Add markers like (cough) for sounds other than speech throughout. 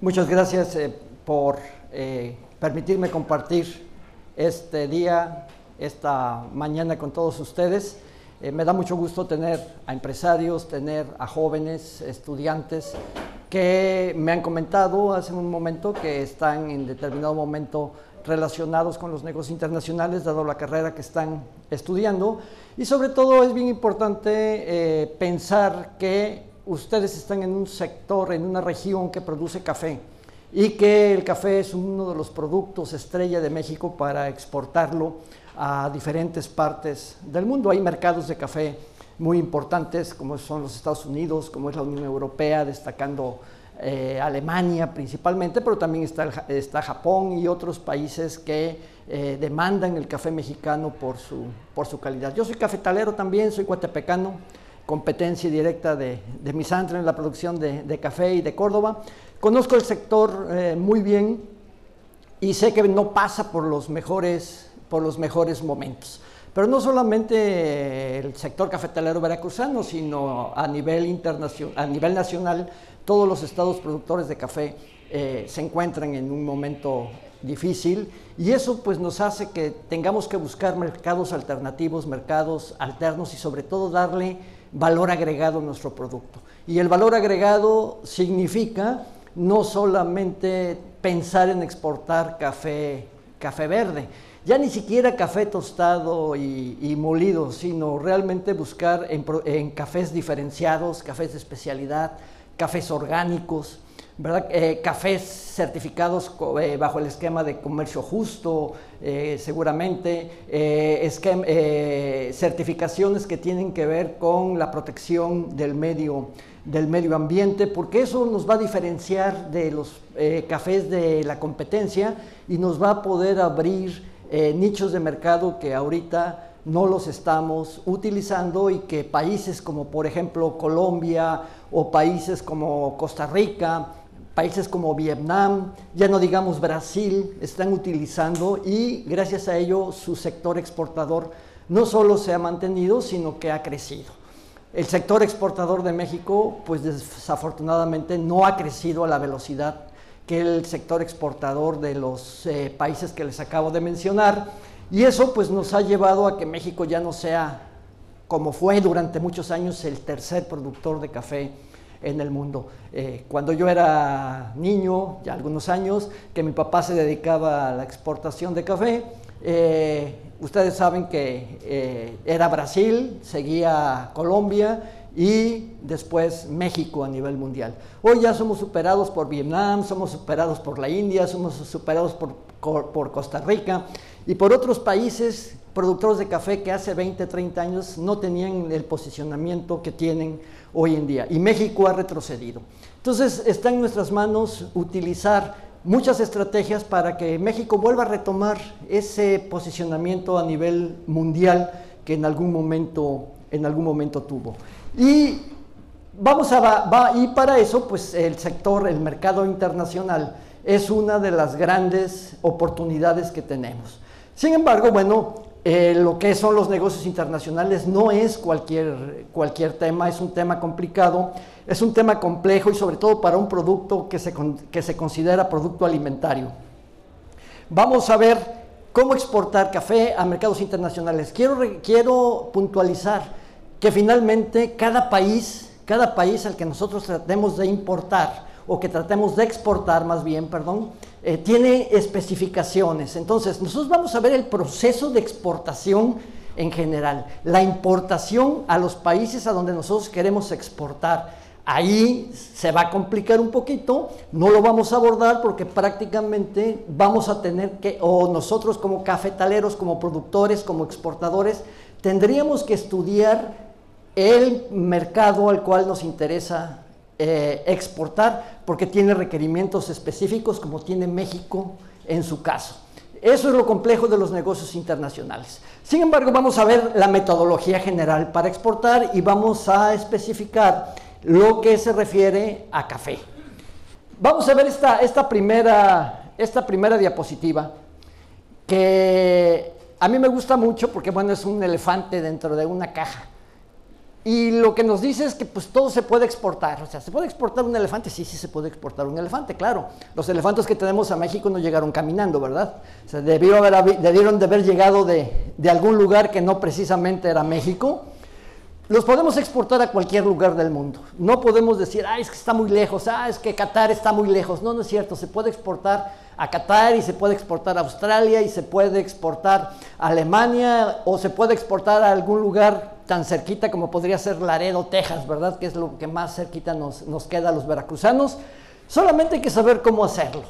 Muchas gracias eh, por eh, permitirme compartir este día, esta mañana con todos ustedes. Eh, me da mucho gusto tener a empresarios, tener a jóvenes, estudiantes que me han comentado hace un momento que están en determinado momento relacionados con los negocios internacionales, dado la carrera que están estudiando. Y sobre todo es bien importante pensar que ustedes están en un sector, en una región que produce café y que el café es uno de los productos estrella de México para exportarlo a diferentes partes del mundo. Hay mercados de café muy importantes como son los Estados Unidos, como es la Unión Europea, destacando eh, Alemania principalmente, pero también está, Japón y otros países que eh, demandan el café mexicano por su, por su calidad. Yo soy cafetalero también, soy cuatepecano competencia directa de, de Misantro en la producción de, café y de Córdoba. Conozco el sector eh, muy bien y sé que no pasa por los mejores, por los mejores momentos. Pero no solamente el sector cafetalero veracruzano, sino a nivel, internacional, a nivel nacional, todos los estados productores de café eh, se encuentran en un momento difícil y eso pues nos hace que tengamos que buscar mercados alternativos, mercados alternos y sobre todo darle valor agregado a nuestro producto. Y el valor agregado significa no solamente pensar en exportar café, café verde, ya ni siquiera café tostado y, molido, sino realmente buscar en cafés diferenciados, cafés de especialidad, cafés orgánicos, eh, cafés certificados eh, bajo el esquema de comercio justo, eh, seguramente, certificaciones que tienen que ver con la protección del medio, del medio ambiente, porque eso nos va a diferenciar de los cafés de la competencia y nos va a poder abrir nichos de mercado que ahorita no los estamos utilizando y que países como por ejemplo Colombia o países como Costa Rica países como Vietnam, ya no digamos Brasil, están utilizando y gracias a ello su sector exportador no solo se ha mantenido, sino que ha crecido. El sector exportador de México, pues desafortunadamente no ha crecido a la velocidad que el sector exportador de los eh, países que les acabo de mencionar. Y eso pues nos ha llevado a que México ya no sea, como fue durante muchos años, el tercer productor de café en el mundo. Eh, cuando yo era niño, ya algunos años, que mi papá se dedicaba a la exportación de café, eh, ustedes saben que eh, era Brasil, seguía Colombia y después México a nivel mundial. Hoy ya somos superados por Vietnam, somos superados por la India, somos superados por, por Costa Rica y por otros países productores de café que hace 20, 30 años no tenían el posicionamiento que tienen hoy en día. Y México ha retrocedido. Entonces está en nuestras manos utilizar muchas estrategias para que México vuelva a retomar ese posicionamiento a nivel mundial que en algún momento, en algún momento tuvo. Y vamos a va, para eso pues el sector, el mercado internacional es una de las grandes oportunidades que tenemos. Sin embargo, bueno, eh, lo que son los negocios internacionales no es cualquier, cualquier tema, es un tema complicado, es un tema complejo y sobre todo para un producto que se, que se considera producto alimentario. Vamos a ver cómo exportar café a mercados internacionales. Quiero, quiero puntualizar que finalmente cada país, cada país al que nosotros tratemos de importar o que tratemos de exportar más bien, perdón, eh, tiene especificaciones. Entonces, nosotros vamos a ver el proceso de exportación en general, la importación a los países a donde nosotros queremos exportar. Ahí se va a complicar un poquito, no lo vamos a abordar porque prácticamente vamos a tener que, o nosotros como cafetaleros, como productores, como exportadores, tendríamos que estudiar el mercado al cual nos interesa eh, exportar porque tiene requerimientos específicos como tiene México en su caso. Eso es lo complejo de los negocios internacionales. Sin embargo, vamos a ver la metodología general para exportar y vamos a especificar lo que se refiere a café. Vamos a ver esta, esta, primera, esta primera diapositiva que a mí me gusta mucho porque bueno, es un elefante dentro de una caja. Y lo que nos dice es que pues todo se puede exportar. O sea, ¿se puede exportar un elefante? Sí, sí se puede exportar un elefante, claro. Los elefantes que tenemos a México no llegaron caminando, ¿verdad? O sea, debió haber, debieron de haber llegado de, de algún lugar que no precisamente era México. Los podemos exportar a cualquier lugar del mundo. No podemos decir, ah, es que está muy lejos, ah, es que Qatar está muy lejos. No, no es cierto. Se puede exportar a Qatar y se puede exportar a Australia y se puede exportar a Alemania o se puede exportar a algún lugar tan cerquita como podría ser Laredo, Texas, ¿verdad? Que es lo que más cerquita nos, nos queda a los veracruzanos. Solamente hay que saber cómo hacerlo.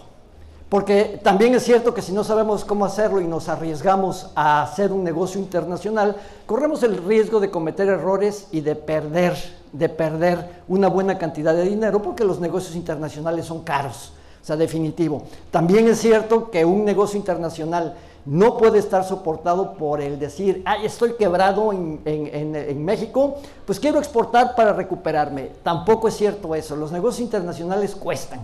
Porque también es cierto que si no sabemos cómo hacerlo y nos arriesgamos a hacer un negocio internacional, corremos el riesgo de cometer errores y de perder, de perder una buena cantidad de dinero porque los negocios internacionales son caros. O sea, definitivo. También es cierto que un negocio internacional no puede estar soportado por el decir, ay, estoy quebrado en, México, pues quiero exportar para recuperarme. Tampoco es cierto eso. Los negocios internacionales cuestan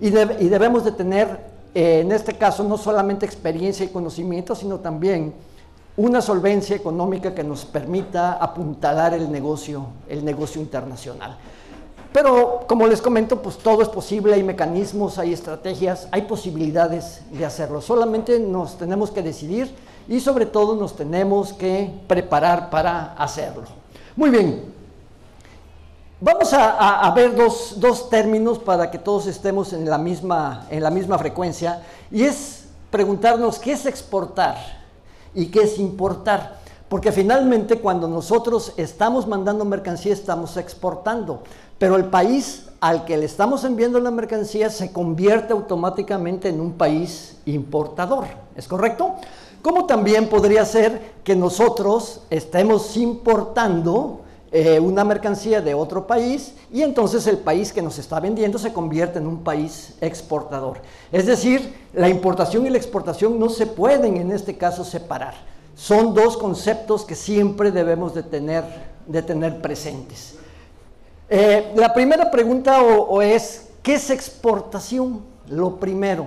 y, debemos de tener eh, en este caso no solamente experiencia y conocimiento, sino también una solvencia económica que nos permita apuntalar el negocio, el negocio internacional. Pero como les comento, pues todo es posible, hay mecanismos, hay estrategias, hay posibilidades de hacerlo. Solamente nos tenemos que decidir y sobre todo nos tenemos que preparar para hacerlo. Muy bien, Vamos a, ver dos, términos para que todos estemos en la, misma, en la misma frecuencia y es preguntarnos qué es exportar y qué es importar. Porque finalmente cuando nosotros estamos mandando mercancía estamos exportando, pero el país al que le estamos enviando la mercancía se convierte automáticamente en un país importador. ¿Es correcto? Como también podría ser que nosotros estemos importando eh, una mercancía de otro país y entonces el país que nos está vendiendo se convierte en un país exportador. Es decir, la importación y la exportación no se pueden en este caso separar. Son dos conceptos que siempre debemos de tener, de tener presentes. Eh, la primera pregunta es, ¿qué es exportación? Lo primero.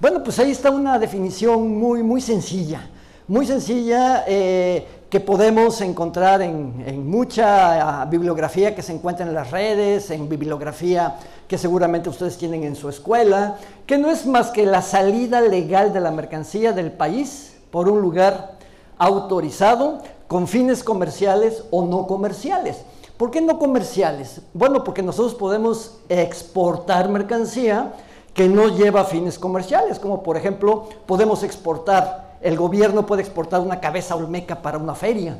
Bueno, pues ahí está una definición muy, muy sencilla. Muy sencilla. Eh, que podemos encontrar en, mucha ah, bibliografía que se encuentra en las redes, en bibliografía que seguramente ustedes tienen en su escuela, que no es más que la salida legal de la mercancía del país por un lugar autorizado con fines comerciales o no comerciales. ¿Por qué no comerciales? Bueno, porque nosotros podemos exportar mercancía que no lleva fines comerciales, como por ejemplo podemos exportar el gobierno puede exportar una cabeza olmeca para una feria.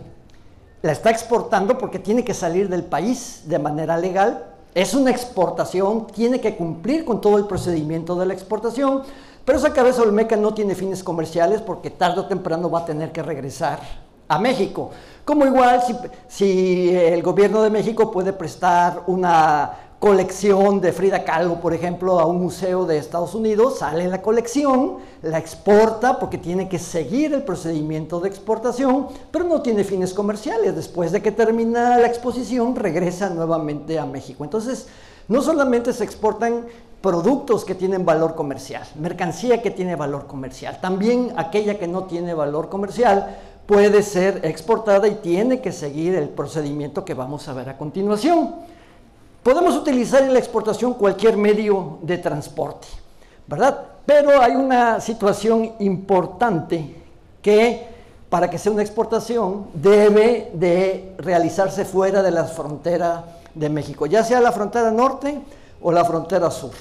La está exportando porque tiene que salir del país de manera legal. Es una exportación, tiene que cumplir con todo el procedimiento de la exportación, pero esa cabeza olmeca no tiene fines comerciales porque tarde o temprano va a tener que regresar a México. Como igual si, el gobierno de México puede prestar una colección de Frida Kahlo, por ejemplo, a un museo de Estados Unidos, sale la colección, la exporta porque tiene que seguir el procedimiento de exportación, pero no tiene fines comerciales. Después de que termina la exposición, regresa nuevamente a México. Entonces, no solamente se exportan productos que tienen valor comercial, mercancía que tiene valor comercial, también aquella que no tiene valor comercial puede ser exportada y tiene que seguir el procedimiento que vamos a ver a continuación. Podemos utilizar en la exportación cualquier medio de transporte, ¿verdad? Pero hay una situación importante que para que sea una exportación debe de realizarse fuera de la frontera de México, ya sea la frontera norte o la frontera sur.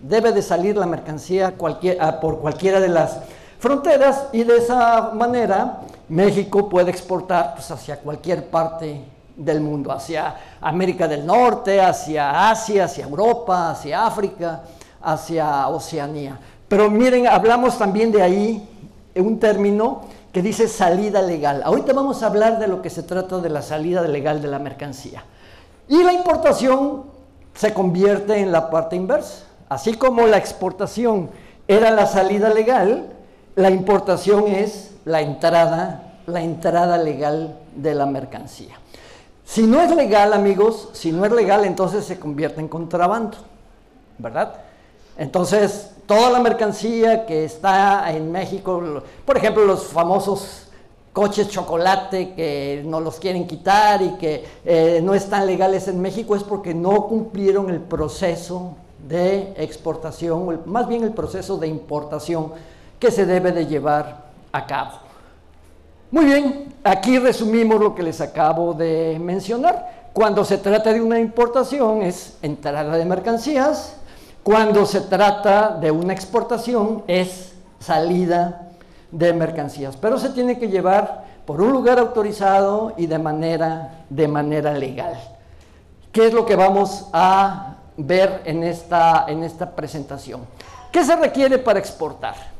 debe de salir la mercancía ah, por cualquiera de las fronteras y de esa manera México puede exportar pues, hacia cualquier parte del mundo, hacia América del Norte, hacia Asia, hacia Europa, hacia África, hacia Oceanía. Pero miren, hablamos también de ahí un término que dice salida legal. Ahorita vamos a hablar de lo que se trata de la salida legal de la mercancía. Y la importación se convierte en la parte inversa. Así como la exportación era la salida legal, la importación es la entrada, la entrada legal de la mercancía. Si no es legal, amigos, si no es legal, entonces se convierte en contrabando, ¿verdad? Entonces, toda la mercancía que está en México, por ejemplo, los famosos coches chocolate que no los quieren quitar y que eh, no están legales en México es porque no cumplieron el proceso de exportación, más bien el proceso de importación que se debe de llevar a cabo. Muy bien, aquí resumimos lo que les acabo de mencionar. Cuando se trata de una importación es entrada de mercancías, cuando se trata de una exportación es salida de mercancías, pero se tiene que llevar por un lugar autorizado y de manera, de manera legal. ¿Qué es lo que vamos a ver en esta, en esta presentación? ¿Qué se requiere para exportar?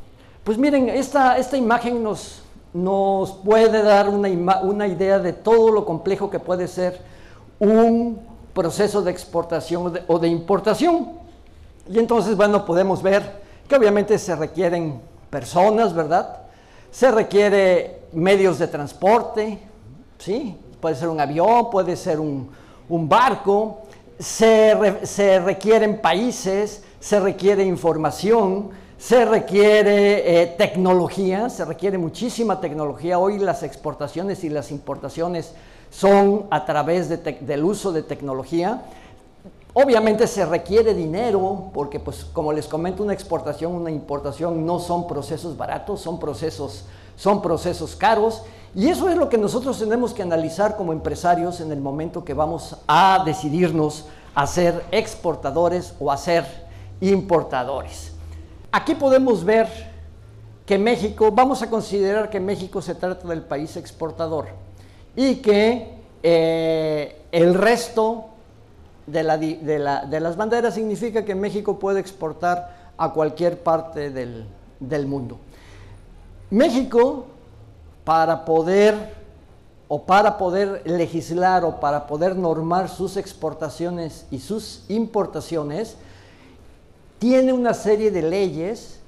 Pues miren, esta, esta imagen nos, nos puede dar una, una idea de todo lo complejo que puede ser un proceso de exportación o de importación. Y entonces, bueno, podemos ver que obviamente se requieren personas, ¿verdad? Se requiere medios de transporte, ¿sí? Puede ser un avión, puede ser un, barco, se, se, requieren países, se requiere información, se requiere eh, tecnología, se requiere muchísima tecnología. Hoy las exportaciones y las importaciones son a través del uso de tecnología. Obviamente se requiere dinero, porque pues como les comento, una exportación, una importación no son procesos baratos, son procesos, son procesos caros. Y eso es lo que nosotros tenemos que analizar como empresarios en el momento que vamos a decidirnos a ser exportadores o a ser importadores. Aquí podemos ver que México, vamos a considerar que México se trata del país exportador y que eh, el resto de, las banderas significa que México puede exportar a cualquier parte del, del mundo. México, para poder o para poder legislar o para poder normar sus exportaciones y sus importaciones, tiene una serie de leyes,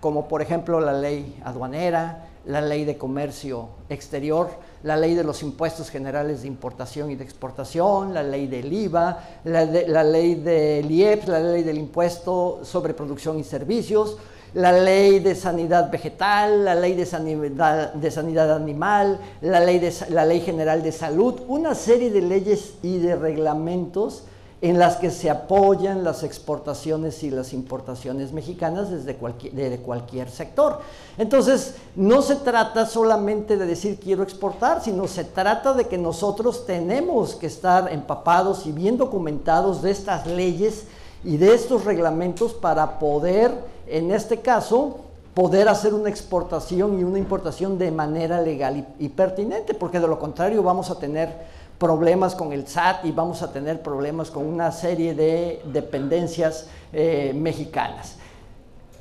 como por ejemplo la ley aduanera, la ley de comercio exterior, la ley de los impuestos generales de importación y de exportación, la ley del IVA, la, ley del IEPS, la ley del impuesto sobre producción y servicios, la ley de sanidad vegetal, la ley de sanidad, de sanidad animal, la ley, de, la ley general de salud, una serie de leyes y de reglamentos en las que se apoyan las exportaciones y las importaciones mexicanas desde cualquier, cualquier sector. Entonces, no se trata solamente de decir quiero exportar, sino se trata de que nosotros tenemos que estar empapados y bien documentados de estas leyes y de estos reglamentos para poder, en este caso, poder hacer una exportación y una importación de manera legal y pertinente, porque de lo contrario vamos a tener problemas con el SAT y vamos a tener problemas con una serie de dependencias eh, mexicanas.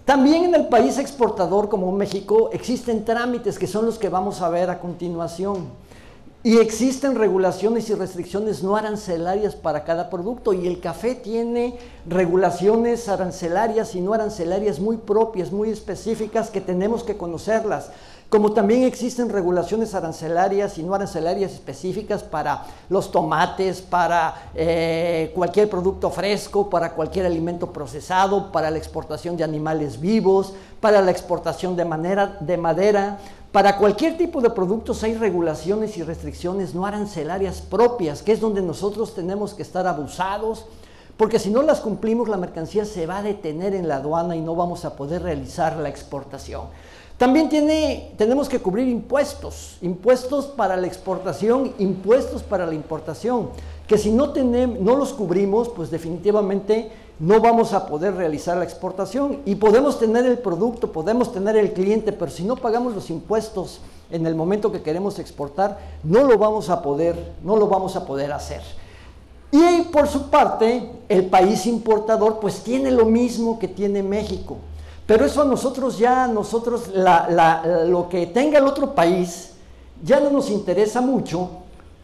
También en el país exportador como México existen trámites que son los que vamos a ver a continuación. Y existen regulaciones y restricciones no arancelarias para cada producto y el café tiene regulaciones arancelarias y no arancelarias muy propias, muy específicas que tenemos que conocerlas como también existen regulaciones arancelarias y no arancelarias específicas para los tomates, para eh, cualquier producto fresco, para cualquier alimento procesado, para la exportación de animales vivos, para la exportación de, de madera. Para cualquier tipo de productos hay regulaciones y restricciones no arancelarias propias, que es donde nosotros tenemos que estar abusados, porque si no las cumplimos la mercancía se va a detener en la aduana y no vamos a poder realizar la exportación. También tenemos que cubrir impuestos, impuestos para la exportación, impuestos para la importación, que si no, tenemos, no los cubrimos, pues definitivamente no vamos a poder realizar la exportación y podemos tener el producto, podemos tener el cliente, pero si no pagamos los impuestos en el momento que queremos exportar, no lo vamos a poder, no lo vamos a poder hacer. Y por su parte, el país importador pues tiene lo mismo que tiene México. Pero eso a nosotros ya, nosotros, lo que tenga el otro país, ya no nos interesa mucho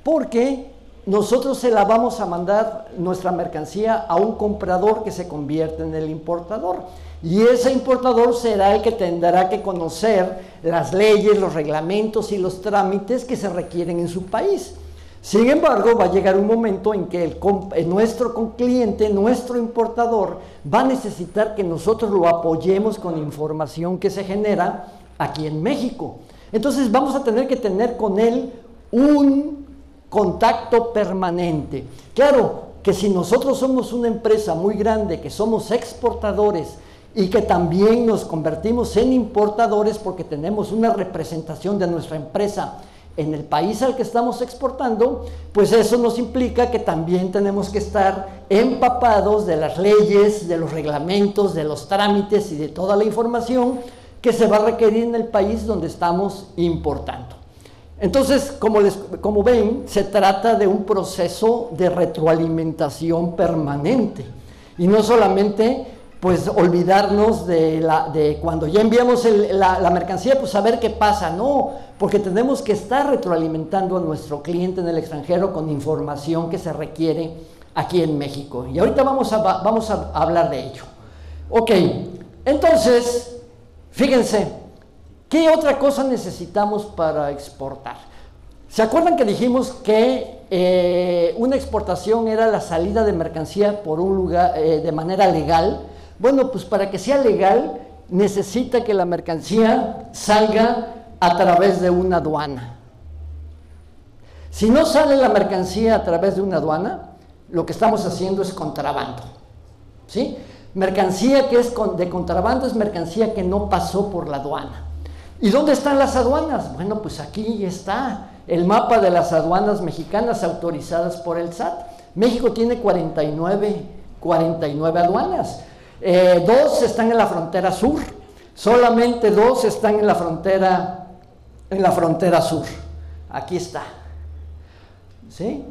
porque nosotros se la vamos a mandar nuestra mercancía a un comprador que se convierte en el importador. Y ese importador será el que tendrá que conocer las leyes, los reglamentos y los trámites que se requieren en su país. Sin embargo, va a llegar un momento en que eh, nuestro cliente, nuestro importador, va a necesitar que nosotros lo apoyemos con información que se genera aquí en México. Entonces vamos a tener que tener con él un contacto permanente. Claro que si nosotros somos una empresa muy grande, que somos exportadores y que también nos convertimos en importadores porque tenemos una representación de nuestra empresa en el país al que estamos exportando, pues eso nos implica que también tenemos que estar empapados de las leyes, de los reglamentos, de los trámites y de toda la información que se va a requerir en el país donde estamos importando. Entonces, como, les, como ven, se trata de un proceso de retroalimentación permanente y no solamente pues olvidarnos de, la, de cuando ya enviamos la, mercancía, pues saber qué pasa, no, porque tenemos que estar retroalimentando a nuestro cliente en el extranjero con información que se requiere aquí en México. Y ahorita vamos a, vamos a hablar de ello. Ok, entonces, fíjense, ¿qué otra cosa necesitamos para exportar? ¿Se acuerdan que dijimos que eh, una exportación era la salida de mercancía por un lugar eh, de manera legal? Bueno, pues para que sea legal necesita que la mercancía salga a través de una aduana. Si no sale la mercancía a través de una aduana, lo que estamos haciendo es contrabando. ¿Sí? Mercancía que es de contrabando es mercancía que no pasó por la aduana. ¿Y dónde están las aduanas? Bueno, pues aquí está el mapa de las aduanas mexicanas autorizadas por el SAT. México tiene 49, 49 aduanas. Eh, dos están en la frontera sur, solamente dos están en la frontera, en la frontera sur. Aquí está. ¿Sí?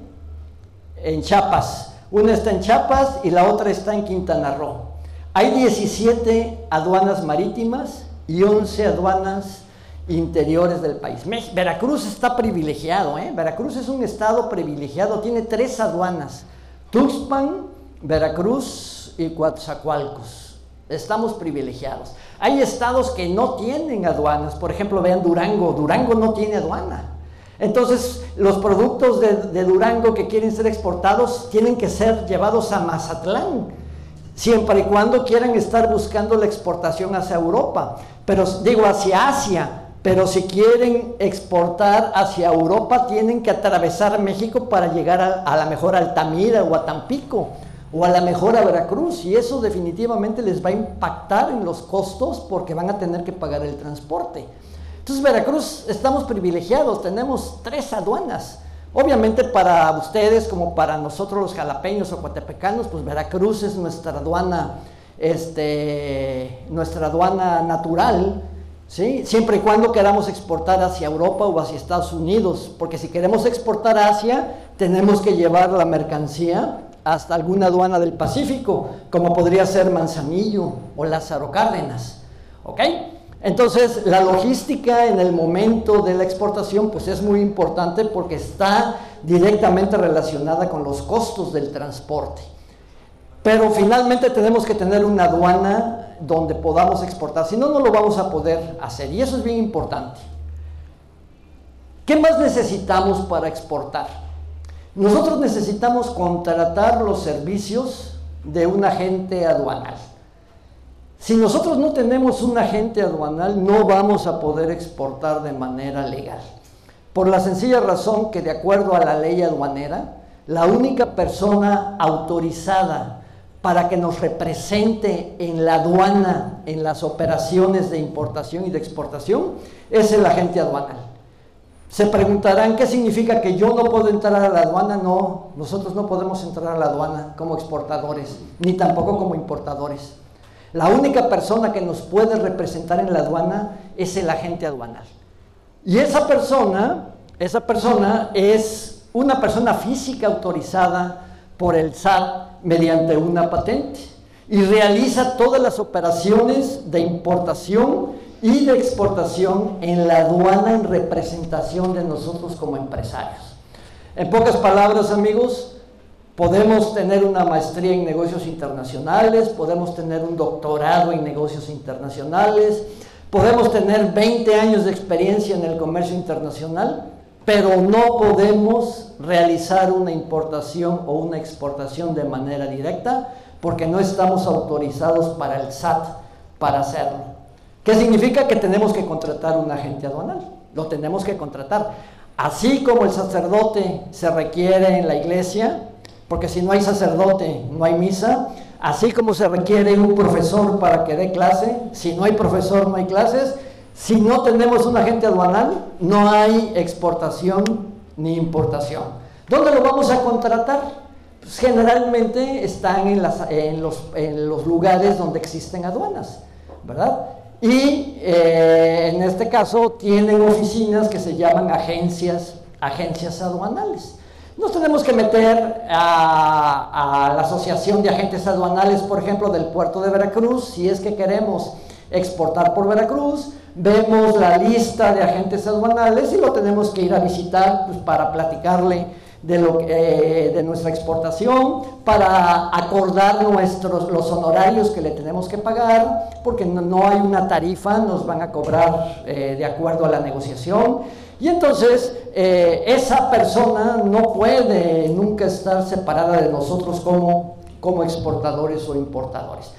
En Chiapas. Una está en Chiapas y la otra está en Quintana Roo. Hay 17 aduanas marítimas y 11 aduanas interiores del país. Veracruz está privilegiado, ¿eh? Veracruz es un estado privilegiado, tiene tres aduanas. Tuxpan, Veracruz, y Coatzacoalcos. Estamos privilegiados. Hay estados que no tienen aduanas. Por ejemplo, vean Durango. Durango no tiene aduana. Entonces, los productos de, Durango que quieren ser exportados tienen que ser llevados a Mazatlán, siempre y cuando quieran estar buscando la exportación hacia Europa, pero digo hacia Asia, pero si quieren exportar hacia Europa tienen que atravesar México para llegar a, a la mejor Altamira o a Tampico o a la mejor a Veracruz y eso definitivamente les va a impactar en los costos porque van a tener que pagar el transporte. Entonces Veracruz estamos privilegiados, tenemos tres aduanas. Obviamente para ustedes como para nosotros los jalapeños o coatepecanos, pues Veracruz es nuestra aduana, este, nuestra aduana natural, ¿sí? siempre y cuando queramos exportar hacia Europa o hacia Estados Unidos, porque si queremos exportar hacia, tenemos que llevar la mercancía hasta alguna aduana del Pacífico, como podría ser Manzanillo o Lázaro Cárdenas. ¿Ok? Entonces, la logística en el momento de la exportación pues es muy importante porque está directamente relacionada con los costos del transporte. Pero finalmente tenemos que tener una aduana donde podamos exportar, si no, no lo vamos a poder hacer y eso es bien importante. ¿Qué más necesitamos para exportar? Nosotros necesitamos contratar los servicios de un agente aduanal. Si nosotros no tenemos un agente aduanal, no vamos a poder exportar de manera legal. Por la sencilla razón que de acuerdo a la ley aduanera, la única persona autorizada para que nos represente en la aduana, en las operaciones de importación y de exportación, es el agente aduanal. Se preguntarán qué significa que yo no puedo entrar a la aduana. No, nosotros no podemos entrar a la aduana como exportadores, ni tampoco como importadores. La única persona que nos puede representar en la aduana es el agente aduanal. Y esa persona, esa persona es una persona física autorizada por el SAT mediante una patente y realiza todas las operaciones de importación y de exportación en la aduana en representación de nosotros como empresarios. En pocas palabras, amigos, podemos tener una maestría en negocios internacionales, podemos tener un doctorado en negocios internacionales, podemos tener 20 años de experiencia en el comercio internacional, pero no podemos realizar una importación o una exportación de manera directa porque no estamos autorizados para el SAT para hacerlo. ¿Qué significa? Que tenemos que contratar un agente aduanal. lo tenemos que contratar. Así como el sacerdote se requiere en la iglesia, porque si no hay sacerdote no hay misa, así como se requiere un profesor para que dé clase, si no hay profesor no hay clases, si no tenemos un agente aduanal, no hay exportación ni importación. ¿Dónde lo vamos a contratar? Pues generalmente están en, los, en los lugares donde existen aduanas, ¿verdad? Y eh, en este caso tienen oficinas que se llaman agencias, agencias aduanales. Nos tenemos que meter a, a, la Asociación de Agentes Aduanales, por ejemplo, del puerto de Veracruz, si es que queremos exportar por Veracruz, vemos la lista de agentes aduanales y lo tenemos que ir a visitar pues, para platicarle de, lo, eh, de nuestra exportación, para acordar nuestros, los honorarios que le tenemos que pagar, porque no, hay una tarifa, nos van a cobrar eh, de acuerdo a la negociación. Y entonces eh, esa persona no puede nunca estar separada de nosotros como, como exportadores o importadores.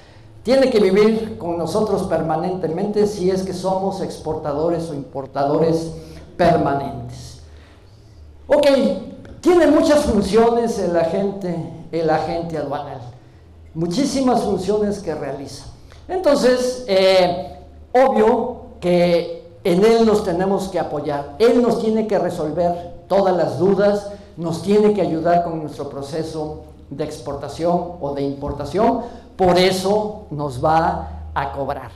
Tiene que vivir con nosotros permanentemente si es que somos exportadores o importadores permanentes. Ok, tiene muchas funciones el agente, el agente aduanal, muchísimas funciones que realiza. Entonces, eh, obvio que en él nos tenemos que apoyar, él nos tiene que resolver todas las dudas, nos tiene que ayudar con nuestro proceso de exportación o de importación, por eso nos va a cobrar.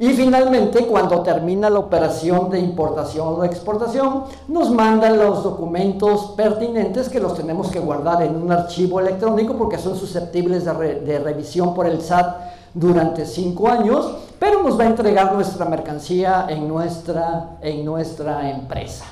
Y finalmente, cuando termina la operación de importación o de exportación, nos mandan los documentos pertinentes que los tenemos que guardar en un archivo electrónico porque son susceptibles de, revisión por el SAT durante cinco años, pero nos va a entregar nuestra mercancía en nuestra, en nuestra empresa.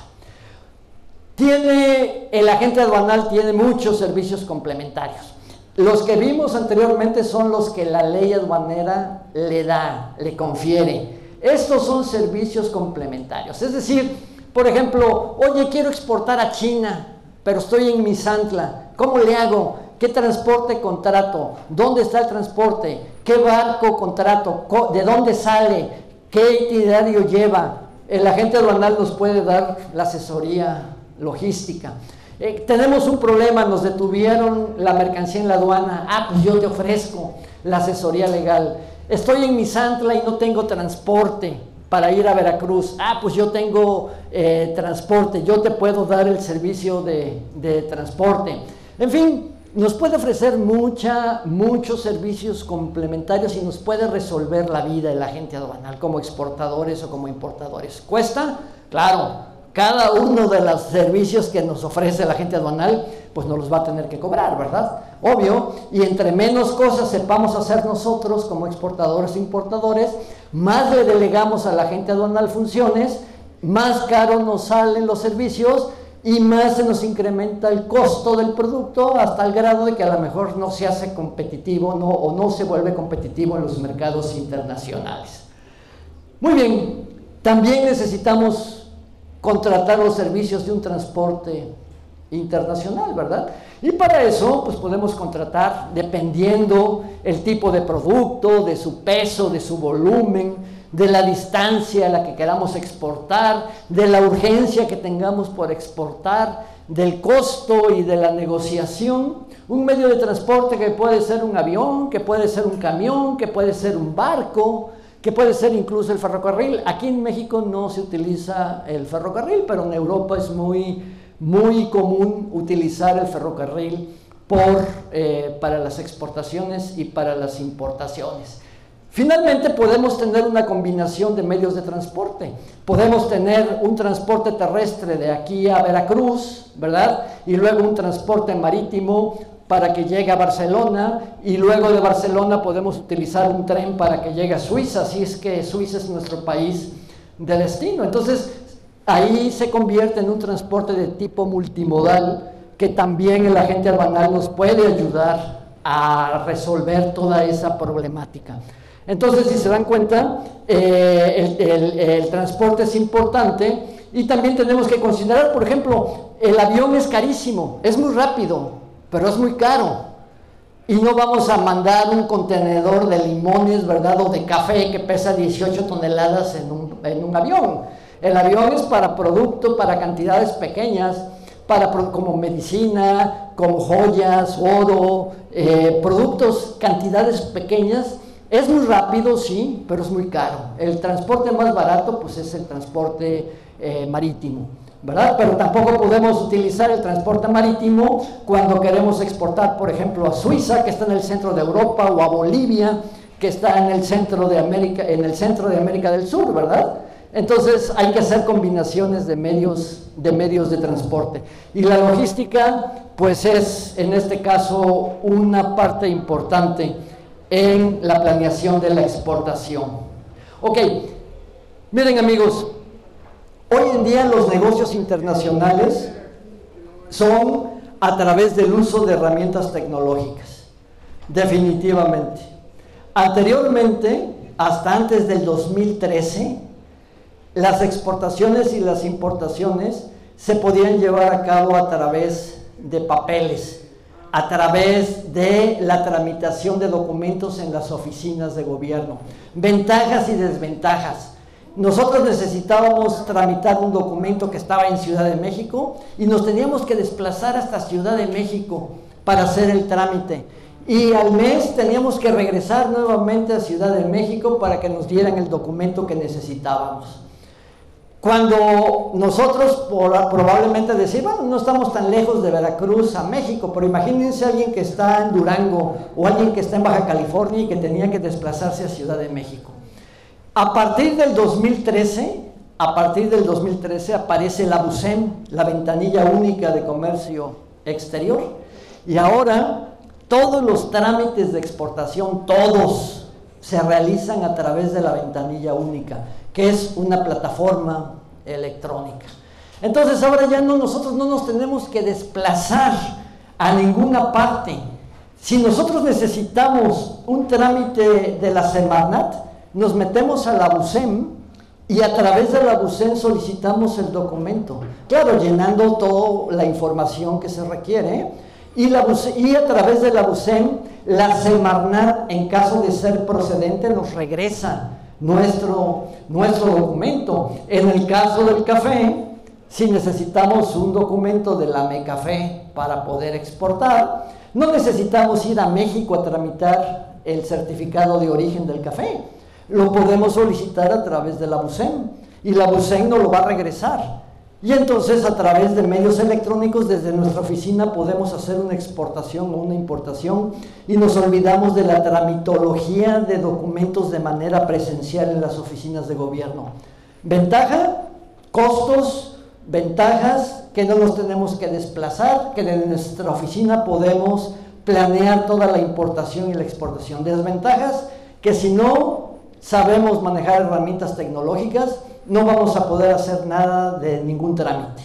Tiene, el agente aduanal tiene muchos servicios complementarios. Los que vimos anteriormente son los que la ley aduanera le da, le confiere. Estos son servicios complementarios. Es decir, por ejemplo, oye, quiero exportar a China, pero estoy en Misantla. ¿Cómo le hago? ¿Qué transporte contrato? ¿Dónde está el transporte? ¿Qué barco contrato? ¿De dónde sale? ¿Qué itinerario lleva? El agente aduanal nos puede dar la asesoría logística. Eh, tenemos un problema, nos detuvieron la mercancía en la aduana. Ah, pues yo te ofrezco la asesoría legal. Estoy en Misantla y no tengo transporte para ir a Veracruz. Ah, pues yo tengo eh, transporte, yo te puedo dar el servicio de, de, transporte. En fin, nos puede ofrecer mucha, muchos servicios complementarios y nos puede resolver la vida el agente aduanal como exportadores o como importadores. ¿Cuesta? Claro, cada uno de los servicios que nos ofrece la gente aduanal, pues nos los va a tener que cobrar, ¿verdad? Obvio, y entre menos cosas sepamos hacer nosotros como exportadores e importadores, más le delegamos a la gente aduanal funciones, más caro nos salen los servicios y más se nos incrementa el costo del producto hasta el grado de que a lo mejor no se hace competitivo o no se vuelve competitivo en los mercados internacionales. Muy bien, también necesitamos contratar los servicios de un transporte internacional, ¿verdad? Y para eso, pues podemos contratar, dependiendo el tipo de producto, de su peso, de su volumen, de la distancia a la que queramos exportar, de la urgencia que tengamos por exportar, del costo y de la negociación, un medio de transporte que puede ser un avión, que puede ser un camión, que puede ser un barco, que puede ser incluso el ferrocarril. Aquí en México no se utiliza el ferrocarril, pero en Europa es muy, muy común utilizar el ferrocarril por, eh, para las exportaciones y para las importaciones. Finalmente podemos tener una combinación de medios de transporte. Podemos tener un transporte terrestre de aquí a Veracruz, ¿verdad? Y luego un transporte marítimo para que llegue a Barcelona y luego de Barcelona podemos utilizar un tren para que llegue a Suiza, si es que Suiza es nuestro país de destino. Entonces, ahí se convierte en un transporte de tipo multimodal que también el agente aduanal nos puede ayudar a resolver toda esa problemática. Entonces, si se dan cuenta, eh, el transporte es importante y también tenemos que considerar, por ejemplo, el avión es carísimo, es muy rápido, pero es muy caro. Y no vamos a mandar un contenedor de limones, ¿verdad? O de café que pesa 18 toneladas en un, en un avión. El avión es para producto, para cantidades pequeñas, para como medicina, como joyas, oro, eh, productos, cantidades pequeñas. Es muy rápido, sí, pero es muy caro. El transporte más barato, pues es el transporte eh, marítimo. ¿Verdad? Pero tampoco podemos utilizar el transporte marítimo cuando queremos exportar, por ejemplo, a Suiza, que está en el centro de Europa, o a Bolivia, que está en el centro de América, en el centro de América del Sur, ¿verdad? Entonces hay que hacer combinaciones de medios, de medios de transporte. Y la logística, pues es en este caso una parte importante en la planeación de la exportación. Ok, miren amigos, hoy en día los negocios internacionales son a través del uso de herramientas tecnológicas, definitivamente. Anteriormente, hasta antes del 2013, las exportaciones y las importaciones se podían llevar a cabo a través de papeles, a través de la tramitación de documentos en las oficinas de gobierno. Ventajas y desventajas. Nosotros necesitábamos tramitar un documento que estaba en Ciudad de México y nos teníamos que desplazar hasta Ciudad de México para hacer el trámite. Y al mes teníamos que regresar nuevamente a Ciudad de México para que nos dieran el documento que necesitábamos. Cuando nosotros probablemente decimos, bueno, no estamos tan lejos de Veracruz a México, pero imagínense alguien que está en Durango o alguien que está en Baja California y que tenía que desplazarse a Ciudad de México. A partir del 2013, a partir del 2013 aparece la BUSEM, la ventanilla única de comercio exterior, y ahora todos los trámites de exportación, todos, se realizan a través de la ventanilla única que es una plataforma electrónica. Entonces ahora ya no, nosotros no nos tenemos que desplazar a ninguna parte. Si nosotros necesitamos un trámite de la Semarnat, nos metemos a la BUSEM y a través de la solicitamos el documento. Claro, llenando toda la información que se requiere. Y, a través de la BUSEM, la Semarnat, en caso de ser procedente, nos regresa nuestro, nuestro documento. En el caso del café, si necesitamos un documento de la MECAFé para poder exportar, no necesitamos ir a México a tramitar el certificado de origen del café. Lo podemos solicitar a través de la BUSEM y la BUSEM nos lo va a regresar. Y entonces a través de medios electrónicos desde nuestra oficina podemos hacer una exportación o una importación y nos olvidamos de la tramitología de documentos de manera presencial en las oficinas de gobierno. Ventaja, costos, ventajas, que no nos tenemos que desplazar, que en nuestra oficina podemos planear toda la importación y la exportación. Desventajas, que si no sabemos manejar herramientas tecnológicas, no vamos a poder hacer nada de ningún trámite.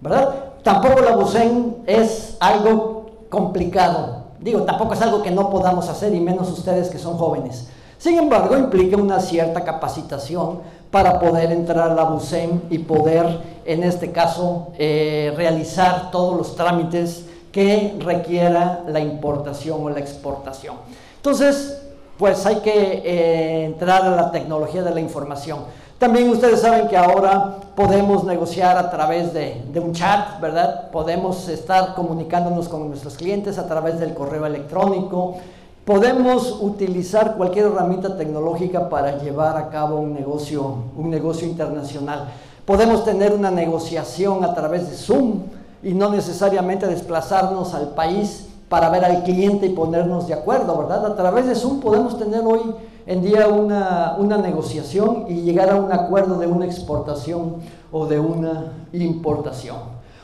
¿Verdad? Tampoco la BUSEN es algo complicado. Digo, tampoco es algo que no podamos hacer, y menos ustedes que son jóvenes. Sin embargo, implica una cierta capacitación para poder entrar a la BUSEM y poder, en este caso, eh, realizar todos los trámites que requiera la importación o la exportación. Entonces, pues hay que eh, entrar a la tecnología de la información. También ustedes saben que ahora podemos negociar a través de, un chat, ¿verdad? Podemos estar comunicándonos con nuestros clientes a través del correo electrónico. Podemos utilizar cualquier herramienta tecnológica para llevar a cabo un negocio, un negocio internacional. Podemos tener una negociación a través de Zoom y no necesariamente desplazarnos al país para ver al cliente y ponernos de acuerdo, ¿verdad? A través de Zoom podemos tener hoy en día una, una negociación y llegar a un acuerdo de una exportación o de una importación.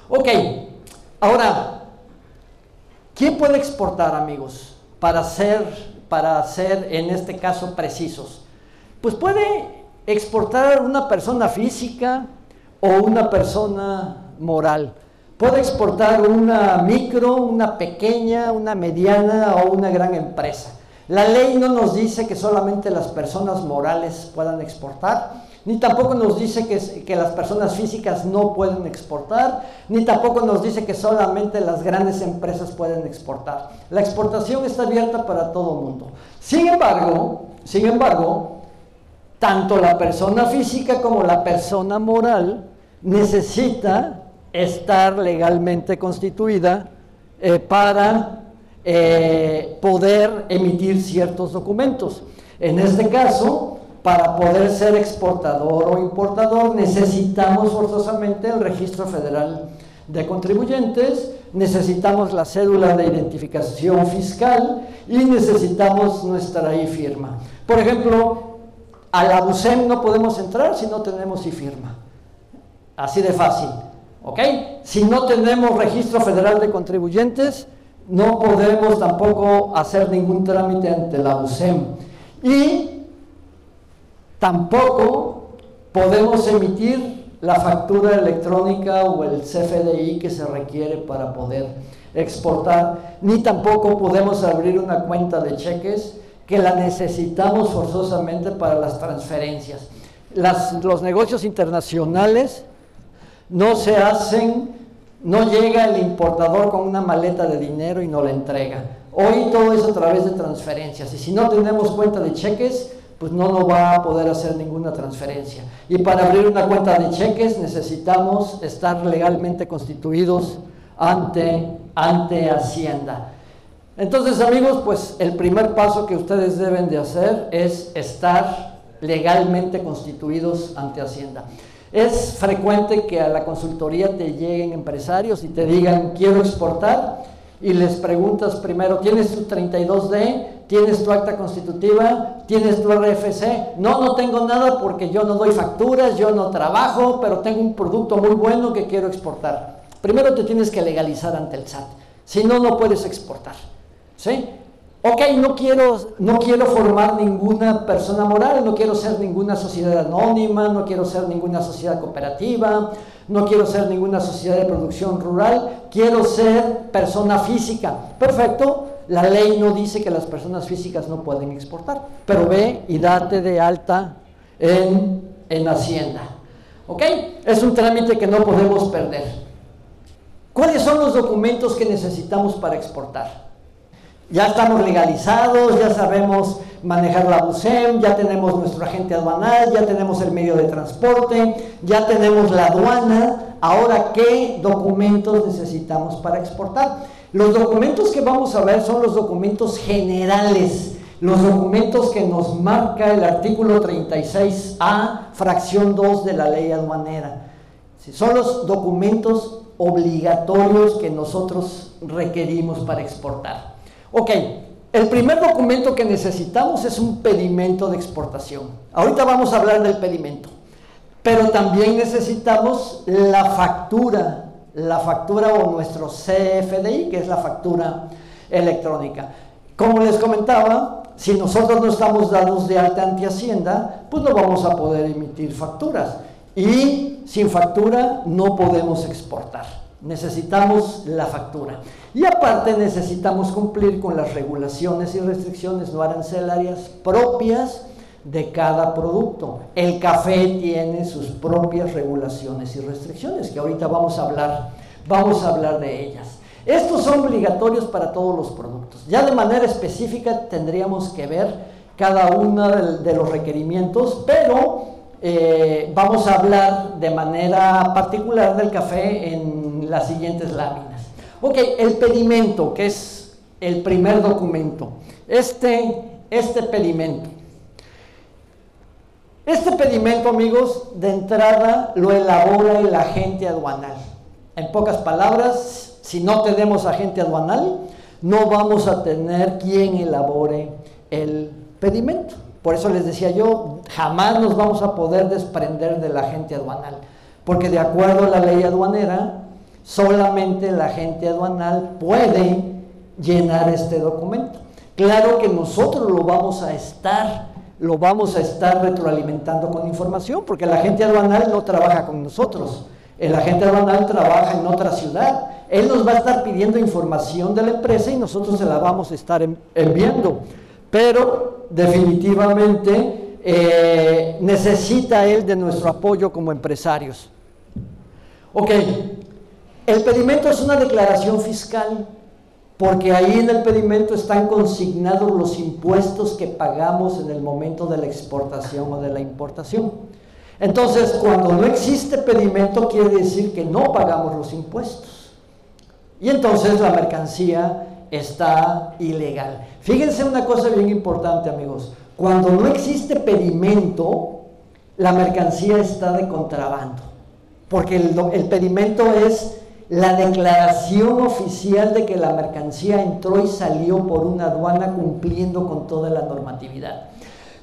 Ok, ahora, ¿quién puede exportar, amigos? Para ser, para ser en este caso precisos. Pues puede exportar una persona física o una persona moral. Puede exportar una micro, una pequeña, una mediana o una gran empresa. La ley no nos dice que solamente las personas morales puedan exportar, ni tampoco nos dice que, que, las personas físicas no pueden exportar, ni tampoco nos dice que solamente las grandes empresas pueden exportar. La exportación está abierta para todo el mundo. Sin embargo, sin embargo, tanto la persona física como la persona moral necesita estar legalmente constituida eh, para eh, poder emitir ciertos documentos. En este caso, para poder ser exportador o importador necesitamos forzosamente el registro federal de contribuyentes, necesitamos la cédula de identificación fiscal y necesitamos nuestra I-firma. Por ejemplo, a la UCEM no podemos entrar si no tenemos I-firma. Así de fácil. ¿Ok? Si no tenemos registro federal de contribuyentes, no podemos tampoco hacer ningún trámite ante la UCEM. Y tampoco podemos emitir la factura electrónica o el CFDI que se requiere para poder exportar, ni tampoco podemos abrir una cuenta de cheques que la necesitamos forzosamente para las transferencias. los negocios internacionales no se hacen, no llega el importador con una maleta de dinero y no la entrega. Hoy todo es a través de transferencias y si no tenemos cuenta de cheques, pues no nos va a poder hacer ninguna transferencia. Y para abrir una cuenta de cheques necesitamos estar legalmente constituidos ante, ante Hacienda. Entonces amigos, pues el primer paso que ustedes deben de hacer es estar legalmente constituidos ante Hacienda. Es frecuente que a la consultoría te lleguen empresarios y te digan, quiero exportar, y les preguntas primero, ¿tienes tu 32D? ¿Tienes tu acta constitutiva? ¿Tienes tu RFC? No, no tengo nada porque yo no doy facturas, yo no trabajo, pero tengo un producto muy bueno que quiero exportar. Primero te tienes que legalizar ante el SAT, si no, no puedes exportar. ¿Sí? Ok, no quiero, no quiero formar ninguna persona moral, no quiero ser ninguna sociedad anónima, no quiero ser ninguna sociedad cooperativa, no quiero ser ninguna sociedad de producción rural, quiero ser persona física. Perfecto, la ley no dice que las personas físicas no pueden exportar, pero ve y date de alta en, en Hacienda. ¿Ok? Es un trámite que no podemos perder. ¿Cuáles son los documentos que necesitamos para exportar? Ya estamos legalizados, ya sabemos manejar la BUSEM, ya tenemos nuestro agente aduanal, ya tenemos el medio de transporte, ya tenemos la aduana. Ahora, ¿qué documentos necesitamos para exportar? Los documentos que vamos a ver son los documentos generales, los documentos que nos marca el artículo 36A, fracción 2 de la ley aduanera. Son los documentos obligatorios que nosotros requerimos para exportar. Ok, el primer documento que necesitamos es un pedimento de exportación. Ahorita vamos a hablar del pedimento. Pero también necesitamos la factura, la factura o nuestro CFDI, que es la factura electrónica. Como les comentaba, si nosotros no estamos dados de alta ante Hacienda, pues no vamos a poder emitir facturas. Y sin factura no podemos exportar. Necesitamos la factura. Y aparte necesitamos cumplir con las regulaciones y restricciones no arancelarias propias de cada producto. El café tiene sus propias regulaciones y restricciones, que ahorita vamos a hablar, vamos a hablar de ellas. Estos son obligatorios para todos los productos. Ya de manera específica tendríamos que ver cada uno de los requerimientos, pero eh, vamos a hablar de manera particular del café en las siguientes láminas. Ok, el pedimento, que es el primer documento. Este, este pedimento. Este pedimento, amigos, de entrada lo elabora el agente aduanal. En pocas palabras, si no tenemos agente aduanal, no vamos a tener quien elabore el pedimento. Por eso les decía yo, jamás nos vamos a poder desprender del agente aduanal, porque de acuerdo a la ley aduanera, solamente el agente aduanal puede llenar este documento. Claro que nosotros lo vamos a estar, lo vamos a estar retroalimentando con información, porque el agente aduanal no trabaja con nosotros. El agente aduanal trabaja en otra ciudad. Él nos va a estar pidiendo información de la empresa y nosotros se la vamos a estar enviando. Pero definitivamente eh, necesita él de nuestro apoyo como empresarios. Ok, el pedimento es una declaración fiscal porque ahí en el pedimento están consignados los impuestos que pagamos en el momento de la exportación o de la importación. Entonces, cuando no existe pedimento, quiere decir que no pagamos los impuestos. Y entonces la mercancía está ilegal. Fíjense una cosa bien importante, amigos. Cuando no existe pedimento, la mercancía está de contrabando. Porque el, pedimento es la declaración oficial de que la mercancía entró y salió por una aduana cumpliendo con toda la normatividad.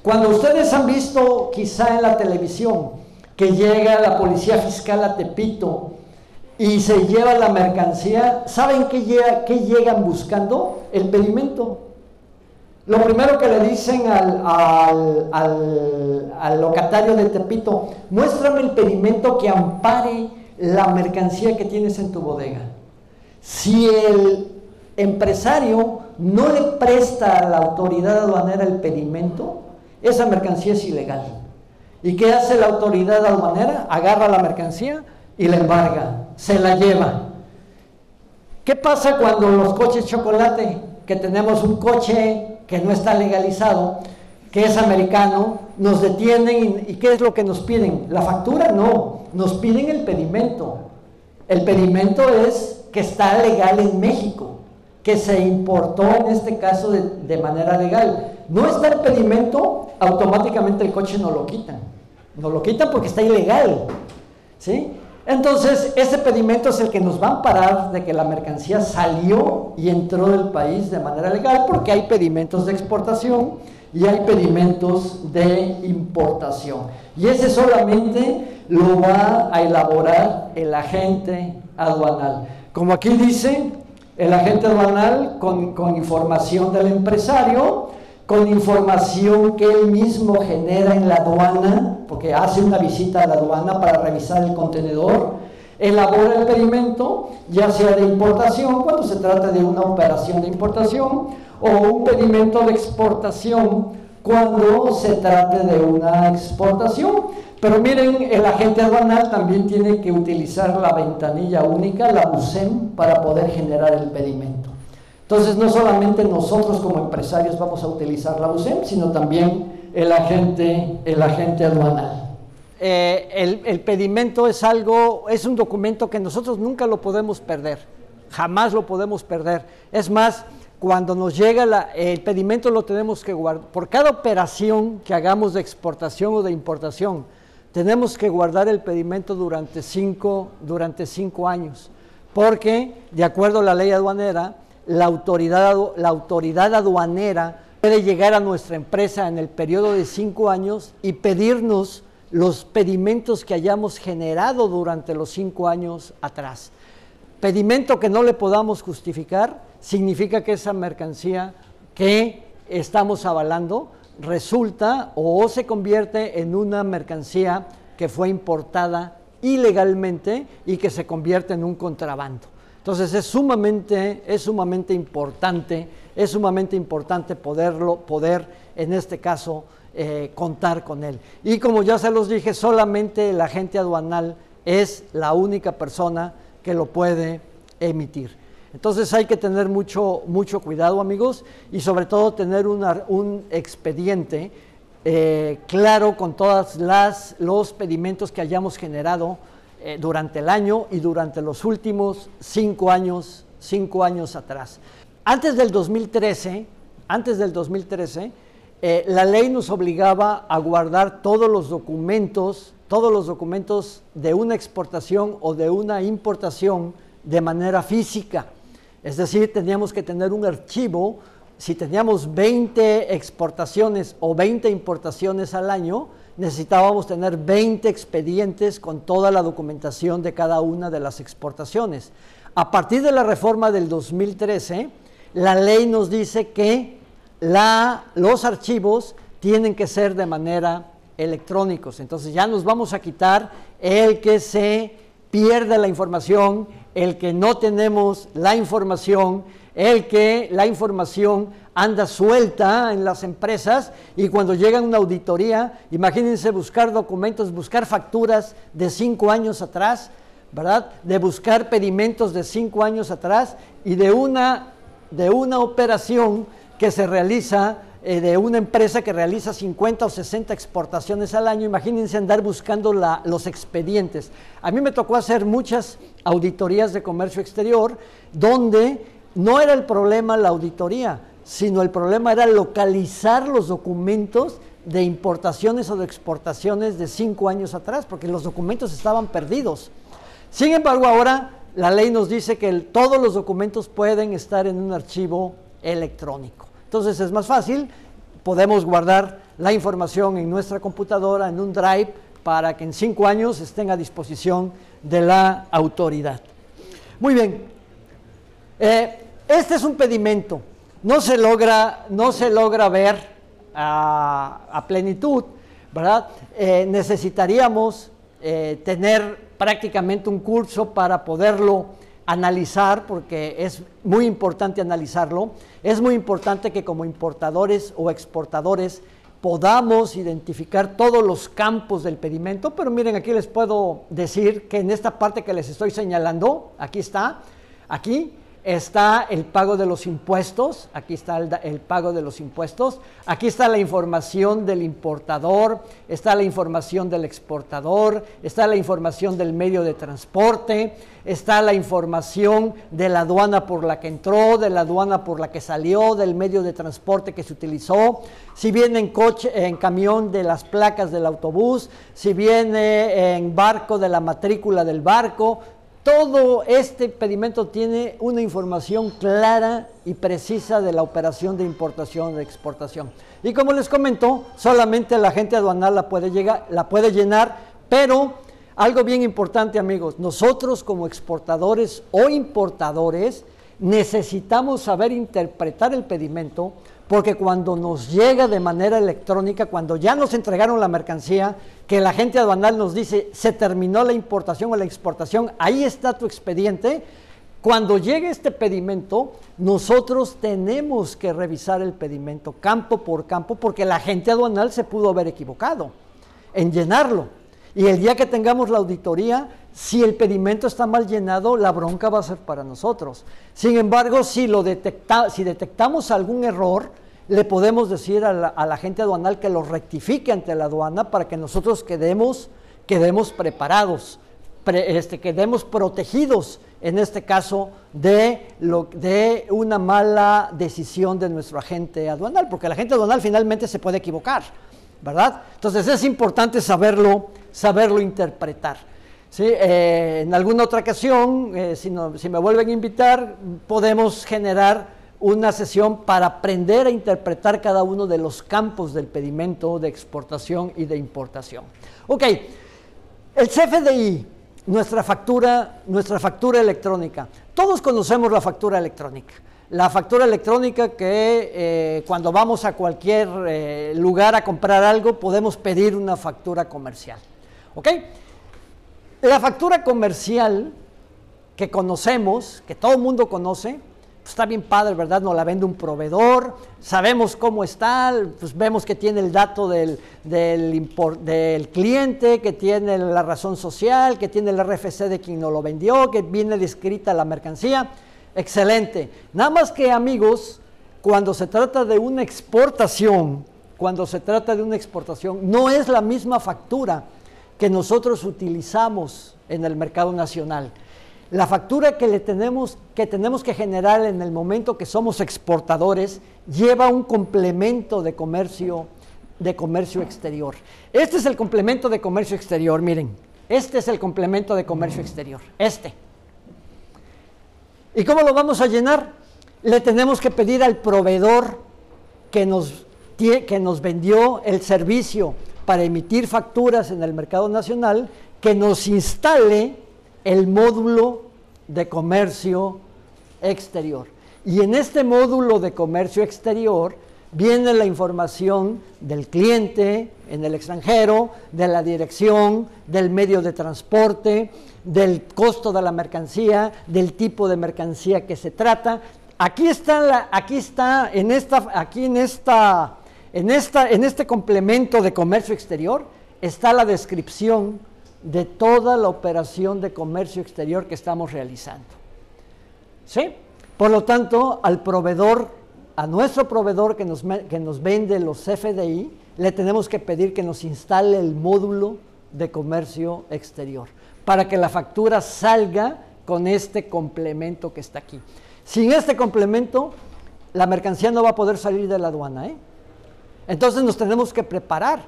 Cuando ustedes han visto quizá en la televisión que llega la policía fiscal a Tepito y se lleva la mercancía, ¿saben qué, llegan buscando? El pedimento. Lo primero que le dicen al, locatario de Tepito, muéstrame el pedimento que ampare la mercancía que tienes en tu bodega. Si el empresario no le presta a la autoridad aduanera el pedimento, esa mercancía es ilegal. ¿Y qué hace la autoridad aduanera? Agarra la mercancía y la embarga, se la lleva. ¿Qué pasa cuando los coches chocolate, que tenemos un coche que no está legalizado, que es americano, nos detienen y, ¿qué es lo que nos piden? ¿La factura? No, nos piden el pedimento. El pedimento es que está legal en México, que se importó en este caso de, de manera legal. No está el pedimento, automáticamente el coche no lo quitan. No lo quitan porque está ilegal. ¿Sí? Entonces, ese pedimento es el que nos va a amparar de que la mercancía salió y entró del país de manera legal, porque hay pedimentos de exportación y hay pedimentos de importación. Y ese solamente lo va a elaborar el agente aduanal. Como aquí dice, el agente aduanal con, con información del empresario, con información que él mismo genera en la aduana, porque hace una visita a la aduana para revisar el contenedor, elabora el pedimento, ya sea de importación, cuando se trata de una operación de importación, o un pedimento de exportación cuando se trate de una exportación. Pero miren, el agente aduanal también tiene que utilizar la ventanilla única, la USEM, para poder generar el pedimento. Entonces, no solamente nosotros como empresarios vamos a utilizar la USEM, sino también el agente, el agente aduanal. Eh, el, el pedimento es algo, es un documento que nosotros nunca lo podemos perder, jamás lo podemos perder. Es más, cuando nos llega el pedimento lo tenemos que guardar. Por cada operación que hagamos de exportación o de importación, tenemos que guardar el pedimento durante cinco, durante cinco años. Porque, de acuerdo a la ley aduanera, la autoridad, la autoridad aduanera puede llegar a nuestra empresa en el periodo de cinco años y pedirnos los pedimentos que hayamos generado durante los cinco años atrás. Pedimento que no le podamos justificar, significa que esa mercancía que estamos avalando resulta o se convierte en una mercancía que fue importada ilegalmente y que se convierte en un contrabando. Entonces es sumamente, es sumamente importante, es sumamente importante poderlo, poder en este caso eh, contar con él. Y como ya se los dije, solamente el agente aduanal es la única persona que lo puede emitir. Entonces hay que tener mucho, mucho cuidado, amigos, y sobre todo tener un expediente eh, claro con todos los pedimentos que hayamos generado eh, durante el año y durante los últimos cinco años, cinco años atrás. Antes del 2013, antes del 2013, eh, la ley nos obligaba a guardar todos los documentos, todos los documentos de una exportación o de una importación de manera física. Es decir, teníamos que tener un archivo, si teníamos 20 exportaciones o 20 importaciones al año, necesitábamos tener 20 expedientes con toda la documentación de cada una de las exportaciones. A partir de la reforma del 2013, la ley nos dice que los archivos tienen que ser de manera electrónicos. Entonces ya nos vamos a quitar el que se pierde la información, el que no tenemos la información, el que la información anda suelta en las empresas y cuando llega una auditoría, imagínense buscar documentos, buscar facturas de cinco años atrás, ¿verdad? De buscar pedimentos de cinco años atrás y de una de una operación que se realiza eh, de una empresa que realiza 50 o 60 exportaciones al año, imagínense andar buscando los expedientes. A mí me tocó hacer muchas auditorías de comercio exterior donde no era el problema la auditoría, sino el problema era localizar los documentos de importaciones o de exportaciones de cinco años atrás, porque los documentos estaban perdidos. Sin embargo, ahora la ley nos dice que todos los documentos pueden estar en un archivo electrónico. Entonces es más fácil, podemos guardar la información en nuestra computadora, en un drive, para que en cinco años estén a disposición de la autoridad. Muy bien, eh, este es un pedimento, no se logra, no se logra ver a, plenitud, ¿verdad? Eh, necesitaríamos eh, tener prácticamente un curso para poderlo analizar, porque es muy importante analizarlo, es muy importante que como importadores o exportadores podamos identificar todos los campos del pedimento, pero miren, aquí les puedo decir que en esta parte que les estoy señalando, aquí está, aquí está el pago de los impuestos, aquí está el, pago de los impuestos, aquí está la información del importador, está la información del exportador, está la información del medio de transporte, está la información de la aduana por la que entró, de la aduana por la que salió, del medio de transporte que se utilizó, si viene en coche, en camión de las placas del autobús, si viene en barco de la matrícula del barco, todo este pedimento tiene una información clara y precisa de la operación de importación de exportación. Y como les comento, solamente la gente aduanal la puede, llegar, la puede llenar, pero algo bien importante amigos, nosotros como exportadores o importadores necesitamos saber interpretar el pedimento porque cuando nos llega de manera electrónica, cuando ya nos entregaron la mercancía, que la gente aduanal nos dice, se terminó la importación o la exportación, ahí está tu expediente, cuando llegue este pedimento, nosotros tenemos que revisar el pedimento campo por campo, porque la gente aduanal se pudo haber equivocado en llenarlo. Y el día que tengamos la auditoría, si el pedimento está mal llenado, la bronca va a ser para nosotros. Sin embargo, si, detectamos algún error, le podemos decir a la, gente aduanal que lo rectifique ante la aduana para que nosotros quedemos, quedemos preparados, este, quedemos protegidos, en este caso, de, de una mala decisión de nuestro agente aduanal, porque el agente aduanal finalmente se puede equivocar, ¿verdad? Entonces es importante saberlo, saberlo interpretar. ¿Sí? Eh, en alguna otra ocasión, eh, si, me vuelven a invitar, podemos generar una sesión para aprender a interpretar cada uno de los campos del pedimento de exportación y de importación. Ok, el CFDI, nuestra factura, nuestra factura electrónica. Todos conocemos la factura electrónica. La factura electrónica que eh, cuando vamos a cualquier lugar a comprar algo podemos pedir una factura comercial. ¿Ok? La factura comercial que conocemos, que todo el mundo conoce, pues está bien padre, ¿verdad? Nos la vende un proveedor, sabemos cómo está, pues vemos que tiene el dato del, del, cliente, que tiene la razón social, que tiene el RFC de quien nos lo vendió, que viene descrita la mercancía. Excelente. Nada más que amigos, cuando se trata de una exportación, cuando se trata de una exportación, no es la misma factura que nosotros utilizamos en el mercado nacional. La factura que, le tenemos, que tenemos que generar en el momento que somos exportadores lleva un complemento de comercio, de comercio exterior. Este es el complemento de comercio exterior, miren. Este es el complemento de comercio exterior, este. ¿Y cómo lo vamos a llenar? Le tenemos que pedir al proveedor que nos, que nos vendió el servicio para emitir facturas en el mercado nacional que nos instale el módulo de comercio exterior. Y en este módulo de comercio exterior viene la información del cliente en el extranjero, de la dirección, del medio de transporte, del costo de la mercancía, del tipo de mercancía que se trata. Aquí está, aquí está en esta, aquí en esta en, esta, en este complemento de comercio exterior está la descripción de toda la operación de comercio exterior que estamos realizando. ¿Sí? Por lo tanto, al proveedor, a nuestro proveedor que nos, que nos vende los FDI, le tenemos que pedir que nos instale el módulo de comercio exterior para que la factura salga con este complemento que está aquí. Sin este complemento, la mercancía no va a poder salir de la aduana. ¿eh? Entonces nos tenemos que preparar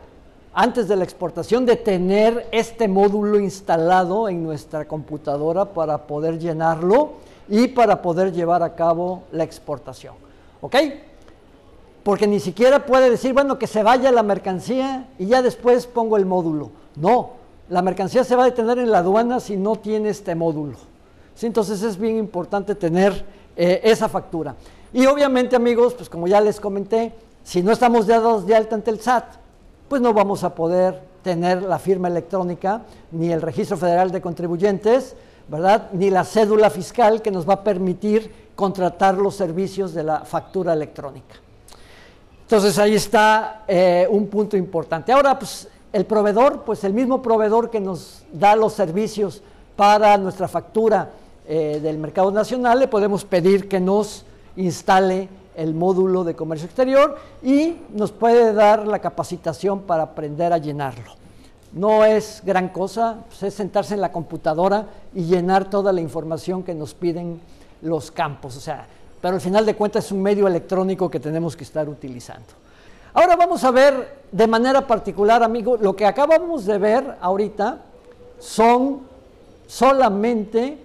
antes de la exportación de tener este módulo instalado en nuestra computadora para poder llenarlo y para poder llevar a cabo la exportación. ¿Ok? Porque ni siquiera puede decir, bueno, que se vaya la mercancía y ya después pongo el módulo. No, la mercancía se va a detener en la aduana si no tiene este módulo. Entonces es bien importante tener eh, esa factura. Y obviamente amigos, pues como ya les comenté, si no estamos dados de alta ante el SAT, pues no vamos a poder tener la firma electrónica, ni el registro federal de contribuyentes, ¿verdad? Ni la cédula fiscal que nos va a permitir contratar los servicios de la factura electrónica. Entonces ahí está eh, un punto importante. Ahora, pues el proveedor, pues el mismo proveedor que nos da los servicios para nuestra factura eh, del mercado nacional, le podemos pedir que nos instale el módulo de comercio exterior y nos puede dar la capacitación para aprender a llenarlo. No es gran cosa, pues, es sentarse en la computadora y llenar toda la información que nos piden los campos, o sea, pero al final de cuentas es un medio electrónico que tenemos que estar utilizando. Ahora vamos a ver de manera particular, amigo, lo que acabamos de ver ahorita son solamente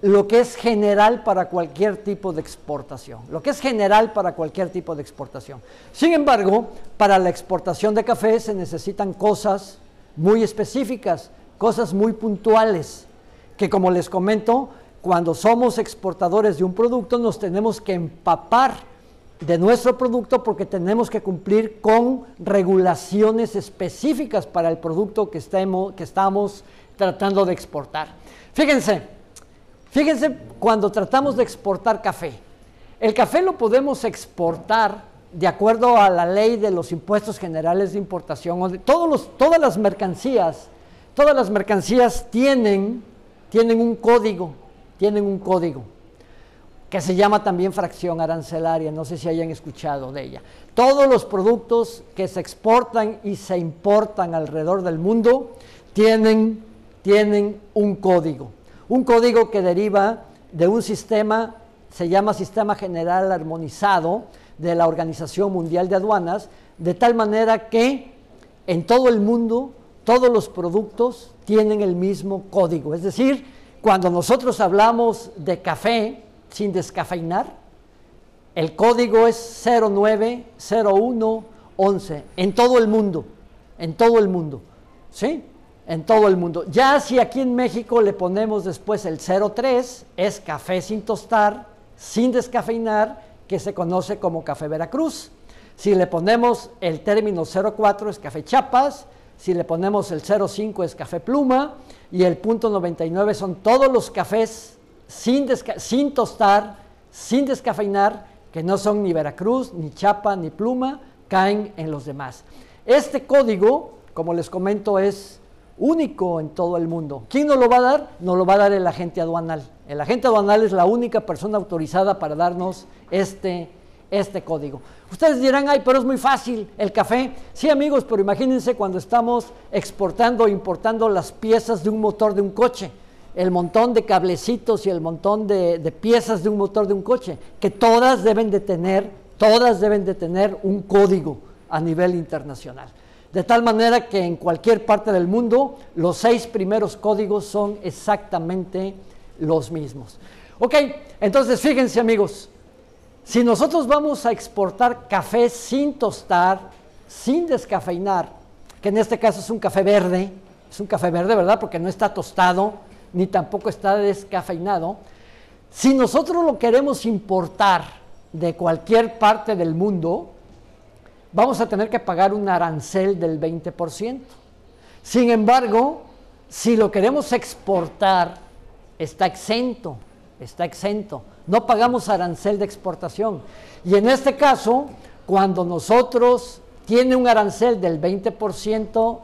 lo que es general para cualquier tipo de exportación, lo que es general para cualquier tipo de exportación. Sin embargo, para la exportación de café se necesitan cosas muy específicas, cosas muy puntuales, que como les comento, cuando somos exportadores de un producto nos tenemos que empapar de nuestro producto porque tenemos que cumplir con regulaciones específicas para el producto que, estemos, que estamos tratando de exportar. Fíjense, fíjense cuando tratamos de exportar café. El café lo podemos exportar de acuerdo a la ley de los impuestos generales de importación. Todos todas las mercancías, todas las mercancías tienen, tienen un código, tienen un código que se llama también fracción arancelaria, no sé si hayan escuchado de ella. Todos los productos que se exportan y se importan alrededor del mundo tienen tienen un código. Un código que deriva de un sistema, se llama Sistema General Armonizado de la Organización Mundial de Aduanas, de tal manera que en todo el mundo todos los productos tienen el mismo código. Es decir, cuando nosotros hablamos de café sin descafeinar, el código es 090111 en todo el mundo, en todo el mundo. ¿Sí? En todo el mundo. Ya si aquí en México le ponemos después el 03, es café sin tostar, sin descafeinar, que se conoce como café Veracruz. Si le ponemos el término 04 es café Chiapas, si le ponemos el 05 es café Pluma y el punto 99 son todos los cafés sin, tostar, sin descafeinar, que no son ni Veracruz, ni Chiapa, ni Pluma, caen en los demás. Este código, como les comento, es único en todo el mundo. ¿Quién nos lo va a dar? Nos lo va a dar el agente aduanal. El agente aduanal es la única persona autorizada para darnos este, este código. Ustedes dirán, ay, pero es muy fácil el café. Sí, amigos, pero imagínense cuando estamos exportando o importando las piezas de un motor de un coche, el montón de cablecitos y el montón de, de piezas de un motor de un coche, que todas deben de tener, todas deben de tener un código a nivel internacional. De tal manera que en cualquier parte del mundo los seis primeros códigos son exactamente los mismos. Ok, entonces fíjense amigos, si nosotros vamos a exportar café sin tostar, sin descafeinar, que en este caso es un café verde, es un café verde, ¿verdad? Porque no está tostado ni tampoco está descafeinado. Si nosotros lo queremos importar de cualquier parte del mundo, vamos a tener que pagar un arancel del 20%. Sin embargo, si lo queremos exportar, está exento, está exento. No pagamos arancel de exportación. Y en este caso, cuando nosotros tiene un arancel del 20%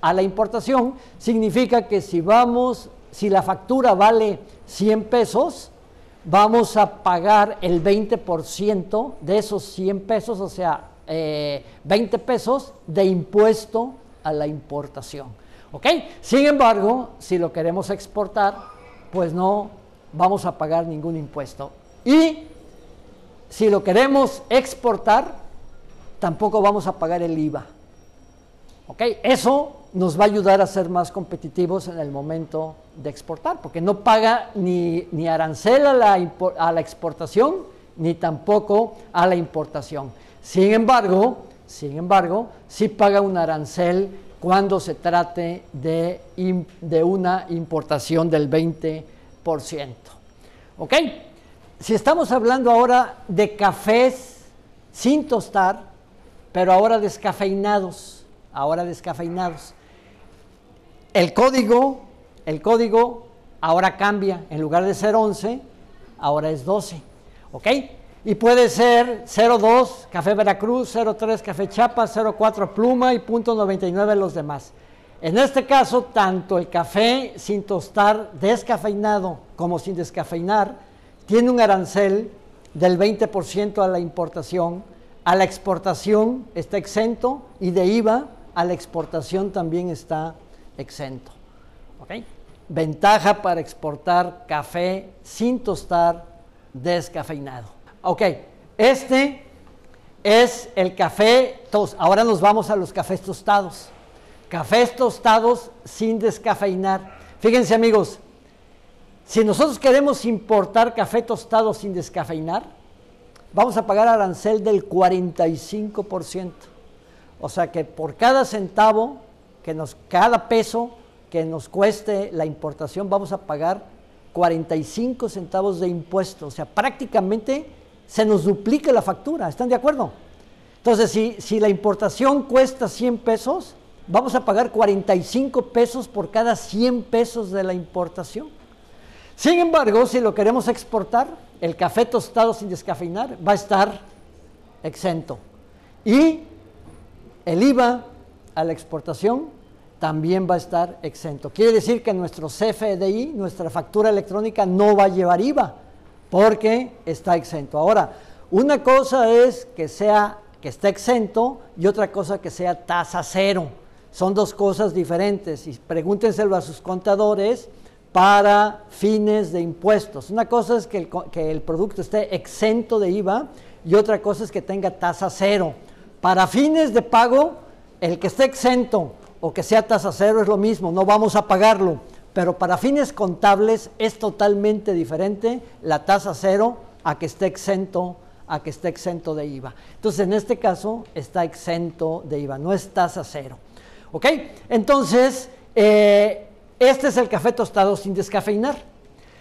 a la importación, significa que si vamos, si la factura vale 100 pesos, vamos a pagar el 20% de esos 100 pesos, o sea, 20 pesos de impuesto a la importación. ¿Ok? Sin embargo, si lo queremos exportar, pues no vamos a pagar ningún impuesto. Y si lo queremos exportar, tampoco vamos a pagar el IVA. ¿Ok? Eso nos va a ayudar a ser más competitivos en el momento de exportar, porque no paga ni, ni arancel a la exportación, ni tampoco a la importación. Sin embargo, sin embargo, sí paga un arancel cuando se trate de, de una importación del 20%. ¿Ok? Si estamos hablando ahora de cafés sin tostar, pero ahora descafeinados, ahora descafeinados, el código, el código ahora cambia, en lugar de ser 11, ahora es 12. ¿Ok? Y puede ser 02 Café Veracruz, 03 Café Chiapas, 04 Pluma y punto 99 los demás. En este caso, tanto el café sin tostar descafeinado como sin descafeinar tiene un arancel del 20% a la importación, a la exportación está exento y de IVA a la exportación también está exento. Ventaja para exportar café sin tostar descafeinado. Ok, este es el café tos. Ahora nos vamos a los cafés tostados. Cafés tostados sin descafeinar. Fíjense amigos, si nosotros queremos importar café tostado sin descafeinar, vamos a pagar arancel del 45%. O sea que por cada centavo, que nos, cada peso que nos cueste la importación, vamos a pagar 45 centavos de impuesto. O sea, prácticamente se nos duplica la factura, ¿están de acuerdo? Entonces, si, si la importación cuesta 100 pesos, vamos a pagar 45 pesos por cada 100 pesos de la importación. Sin embargo, si lo queremos exportar, el café tostado sin descafeinar va a estar exento. Y el IVA a la exportación también va a estar exento. Quiere decir que nuestro CFDI, nuestra factura electrónica, no va a llevar IVA porque está exento. Ahora, una cosa es que sea que esté exento y otra cosa que sea tasa cero. Son dos cosas diferentes y pregúntenselo a sus contadores para fines de impuestos. Una cosa es que el, que el producto esté exento de IVA y otra cosa es que tenga tasa cero. Para fines de pago, el que esté exento o que sea tasa cero es lo mismo, no vamos a pagarlo pero para fines contables es totalmente diferente la tasa cero a que esté exento a que esté exento de IVA. Entonces, en este caso está exento de IVA, no es tasa cero. ¿Ok? Entonces, eh, este es el café tostado sin descafeinar.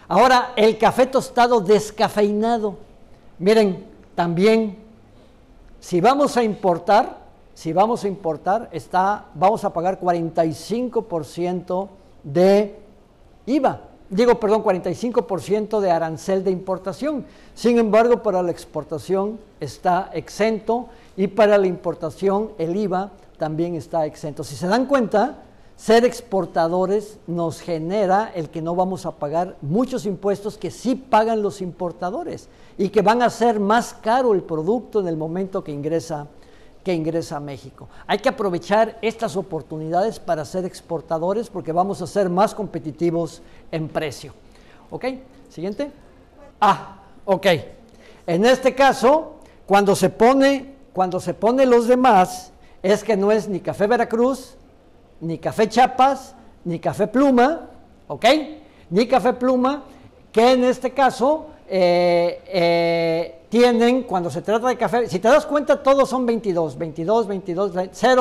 Ahora, el café tostado descafeinado. Miren, también, si vamos a importar, si vamos a importar, está, vamos a pagar 45% de IVA. Digo, perdón, 45% de arancel de importación. Sin embargo, para la exportación está exento y para la importación el IVA también está exento. Si se dan cuenta, ser exportadores nos genera el que no vamos a pagar muchos impuestos que sí pagan los importadores y que van a ser más caro el producto en el momento que ingresa que ingresa a México. Hay que aprovechar estas oportunidades para ser exportadores porque vamos a ser más competitivos en precio. ¿Ok? Siguiente. Ah, ok. En este caso, cuando se pone, cuando se pone los demás, es que no es ni café Veracruz, ni café Chiapas, ni café Pluma, ¿ok? Ni café Pluma, que en este caso eh, eh, tienen, cuando se trata de café, si te das cuenta, todos son 22, 22, 22,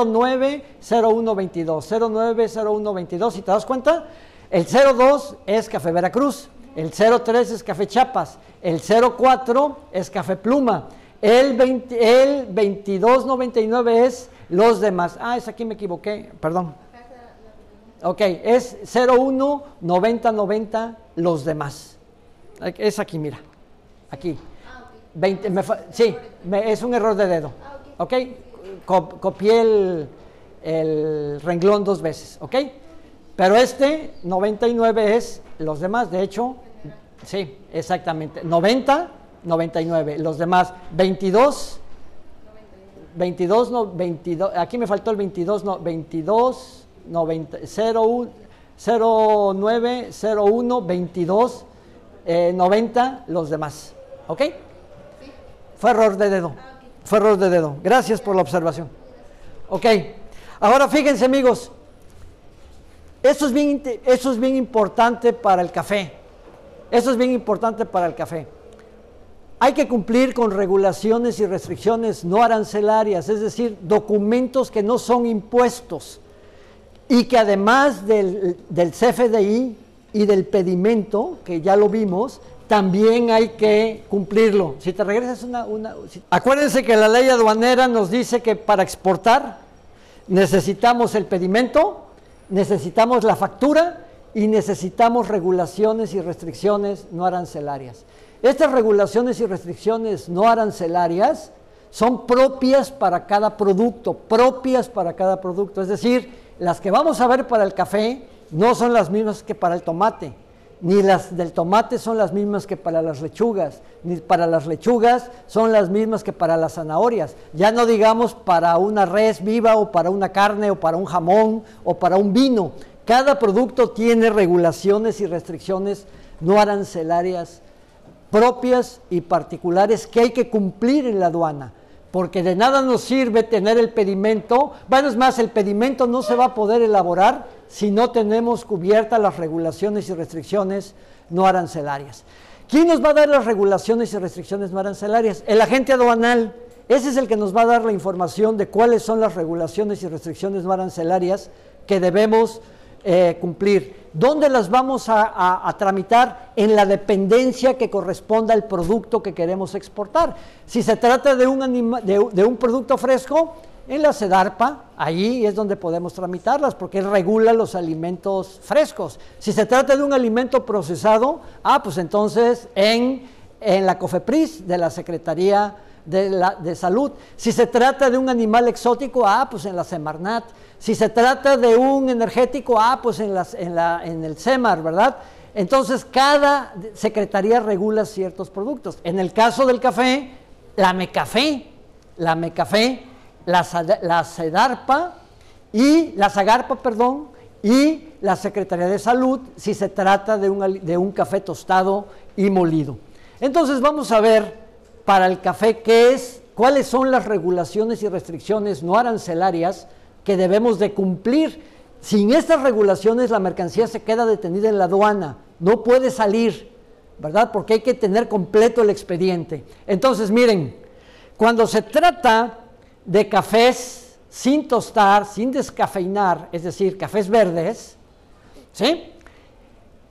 09, 01, 22, 09, 01, 22, si te das cuenta, el 02 es Café Veracruz, el 03 es Café Chiapas, el 04 es Café Pluma, el, 20, el 2299 es los demás. Ah, es aquí me equivoqué, perdón. Ok, es 01, 90, 90, los demás. Es aquí, mira. Aquí. 20, sí, es un error de dedo. ¿Ok? copié el, el, renglón dos veces. ¿Ok? Pero este 99 es los demás. De hecho, Sí, exactamente. 90, 99. Los demás, 22, 22, no, 22. Aquí me faltó el 22, no, 22, 90, 01, 09, 01, 22, 90, los demás. ¿Ok? Fue error de dedo. Fue error de dedo. Gracias por la observación. Ok. Ahora fíjense amigos, eso es bien, eso es bien importante para el café. Eso es bien importante para el café. Hay que cumplir con regulaciones y restricciones no arancelarias, es decir, documentos que no son impuestos y que además del, CFDI y del pedimento, que ya lo vimos, también hay que cumplirlo. Si te regresas una... una Acuérdense que la ley aduanera nos dice que para exportar necesitamos el pedimento, necesitamos la factura y necesitamos regulaciones y restricciones no arancelarias. Estas regulaciones y restricciones no arancelarias son propias para cada producto, propias para cada producto. Es decir, las que vamos a ver para el café no son las mismas que para el tomate, ni las del tomate son las mismas que para las lechugas, ni para las lechugas son las mismas que para las zanahorias. Ya no digamos para una res viva o para una carne o para un jamón o para un vino. Cada producto tiene regulaciones y restricciones no arancelarias propias y particulares que hay que cumplir en la aduana porque de nada nos sirve tener el pedimento. Bueno, es más, el pedimento no se va a poder elaborar si no tenemos cubiertas las regulaciones y restricciones no arancelarias. ¿Quién nos va a dar las regulaciones y restricciones no arancelarias? El agente aduanal. Ese es el que nos va a dar la información de cuáles son las regulaciones y restricciones no arancelarias que debemos eh, cumplir. ¿Dónde las vamos a, tramitar? En la dependencia que corresponda al producto que queremos exportar. Si se trata de un, de, un producto fresco, en la CEDARPA, ahí es donde podemos tramitarlas, porque él regula los alimentos frescos. Si se trata de un alimento procesado, ah, pues entonces en, en la COFEPRIS de la Secretaría de, la, de Salud. Si se trata de un animal exótico, ah, pues en la Semarnat. Si se trata de un energético, ah, pues en, las, en, la, en el CEMAR, ¿verdad? Entonces, cada secretaría regula ciertos productos. En el caso del café, la MECAFé, la MECAFé, la, la CEDARPA y la SAGARPA, perdón, y la Secretaría de Salud si se trata de un, de un café tostado y molido. Entonces, vamos a ver para el café qué es, cuáles son las regulaciones y restricciones no arancelarias que debemos de cumplir. Sin estas regulaciones la mercancía se queda detenida en la aduana, no puede salir, ¿verdad? Porque hay que tener completo el expediente. Entonces, miren, cuando se trata de cafés sin tostar, sin descafeinar, es decir, cafés verdes, ¿sí?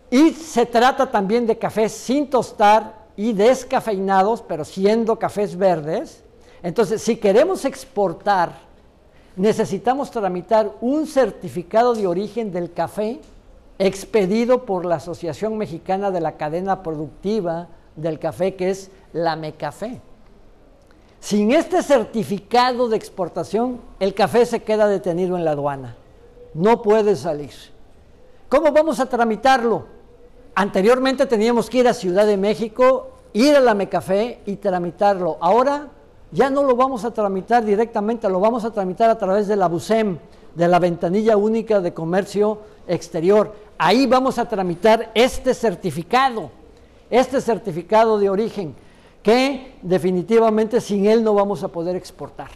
Y se trata también de cafés sin tostar y descafeinados, pero siendo cafés verdes. Entonces, si queremos exportar necesitamos tramitar un certificado de origen del café expedido por la Asociación Mexicana de la Cadena Productiva del Café, que es la MECAFé. Sin este certificado de exportación, el café se queda detenido en la aduana. No puede salir. ¿Cómo vamos a tramitarlo? Anteriormente teníamos que ir a Ciudad de México, ir a la MECAFé y tramitarlo. Ahora ya no lo vamos a tramitar directamente, lo vamos a tramitar a través de la BUSEM, de la Ventanilla Única de Comercio Exterior. Ahí vamos a tramitar este certificado, este certificado de origen, que definitivamente sin él no vamos a poder exportar.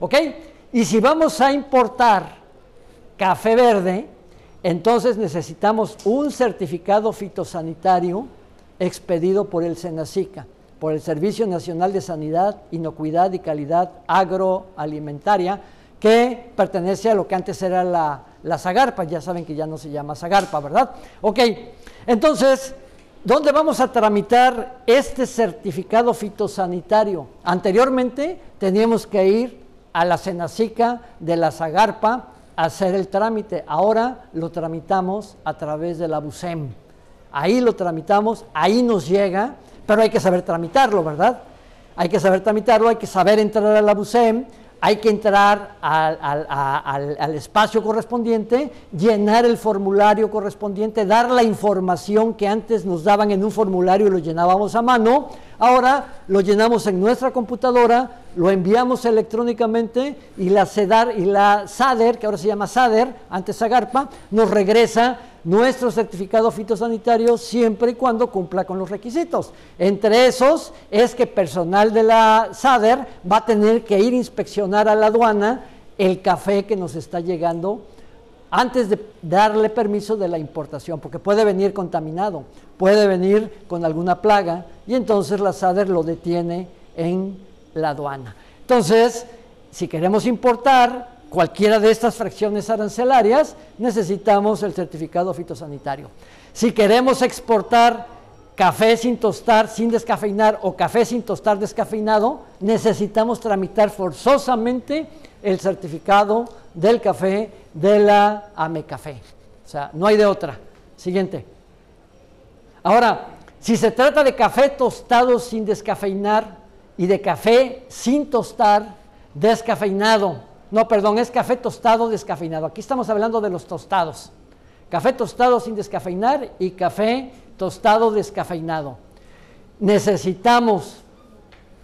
¿Ok? Y si vamos a importar café verde, entonces necesitamos un certificado fitosanitario expedido por el SENACICA por el Servicio Nacional de Sanidad, Inocuidad y Calidad Agroalimentaria, que pertenece a lo que antes era la, la Zagarpa, ya saben que ya no se llama Zagarpa, ¿verdad? Ok, entonces, ¿dónde vamos a tramitar este certificado fitosanitario? Anteriormente teníamos que ir a la Senacica de la Zagarpa hacer el trámite, ahora lo tramitamos a través de la BUSEM. Ahí lo tramitamos, ahí nos llega pero hay que saber tramitarlo, ¿verdad? Hay que saber tramitarlo, hay que saber entrar a la BUSEM, hay que entrar al, espacio correspondiente, llenar el formulario correspondiente, dar la información que antes nos daban en un formulario y lo llenábamos a mano. Ahora lo llenamos en nuestra computadora, lo enviamos electrónicamente y la CEDAR y la SADER, que ahora se llama SADER, antes AGARPA, nos regresa nuestro certificado fitosanitario siempre y cuando cumpla con los requisitos. Entre esos es que personal de la SADER va a tener que ir a inspeccionar a la aduana el café que nos está llegando antes de darle permiso de la importación, porque puede venir contaminado, puede venir con alguna plaga y entonces la SADER lo detiene en la aduana. Entonces, si queremos importar, cualquiera de estas fracciones arancelarias, necesitamos el certificado fitosanitario. Si queremos exportar café sin tostar, sin descafeinar o café sin tostar descafeinado, necesitamos tramitar forzosamente el certificado del café de la AMECAFé. O sea, no hay de otra. Siguiente. Ahora, si se trata de café tostado sin descafeinar y de café sin tostar descafeinado, no, perdón, es café tostado descafeinado. Aquí estamos hablando de los tostados. Café tostado sin descafeinar y café tostado descafeinado. Necesitamos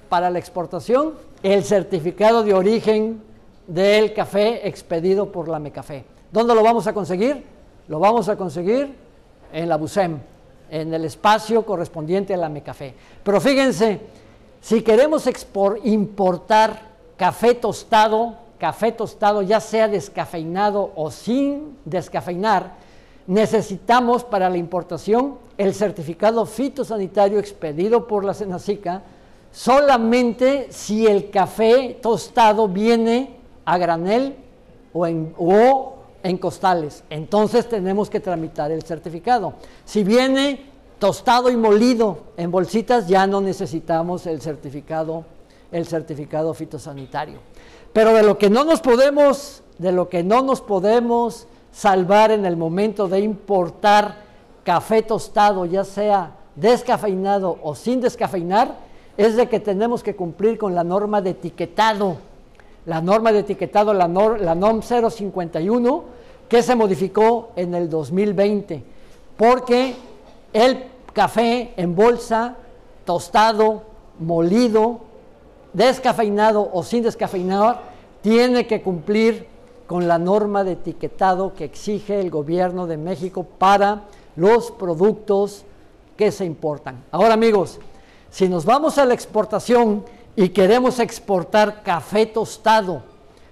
para la exportación el certificado de origen del café expedido por la Mecafé. ¿Dónde lo vamos a conseguir? Lo vamos a conseguir en la BUSEM, en el espacio correspondiente a la Mecafé. Pero fíjense, si queremos importar café tostado café tostado, ya sea descafeinado o sin descafeinar, necesitamos para la importación el certificado fitosanitario expedido por la Senacica solamente si el café tostado viene a granel o en, o en costales. Entonces tenemos que tramitar el certificado. Si viene tostado y molido en bolsitas, ya no necesitamos el certificado, el certificado fitosanitario. Pero de lo que no nos podemos, de lo que no nos podemos salvar en el momento de importar café tostado, ya sea descafeinado o sin descafeinar, es de que tenemos que cumplir con la norma de etiquetado. La norma de etiquetado, la, la NOM 051, que se modificó en el 2020, porque el café en bolsa, tostado, molido, descafeinado o sin descafeinar, tiene que cumplir con la norma de etiquetado que exige el gobierno de México para los productos que se importan. Ahora amigos, si nos vamos a la exportación y queremos exportar café tostado,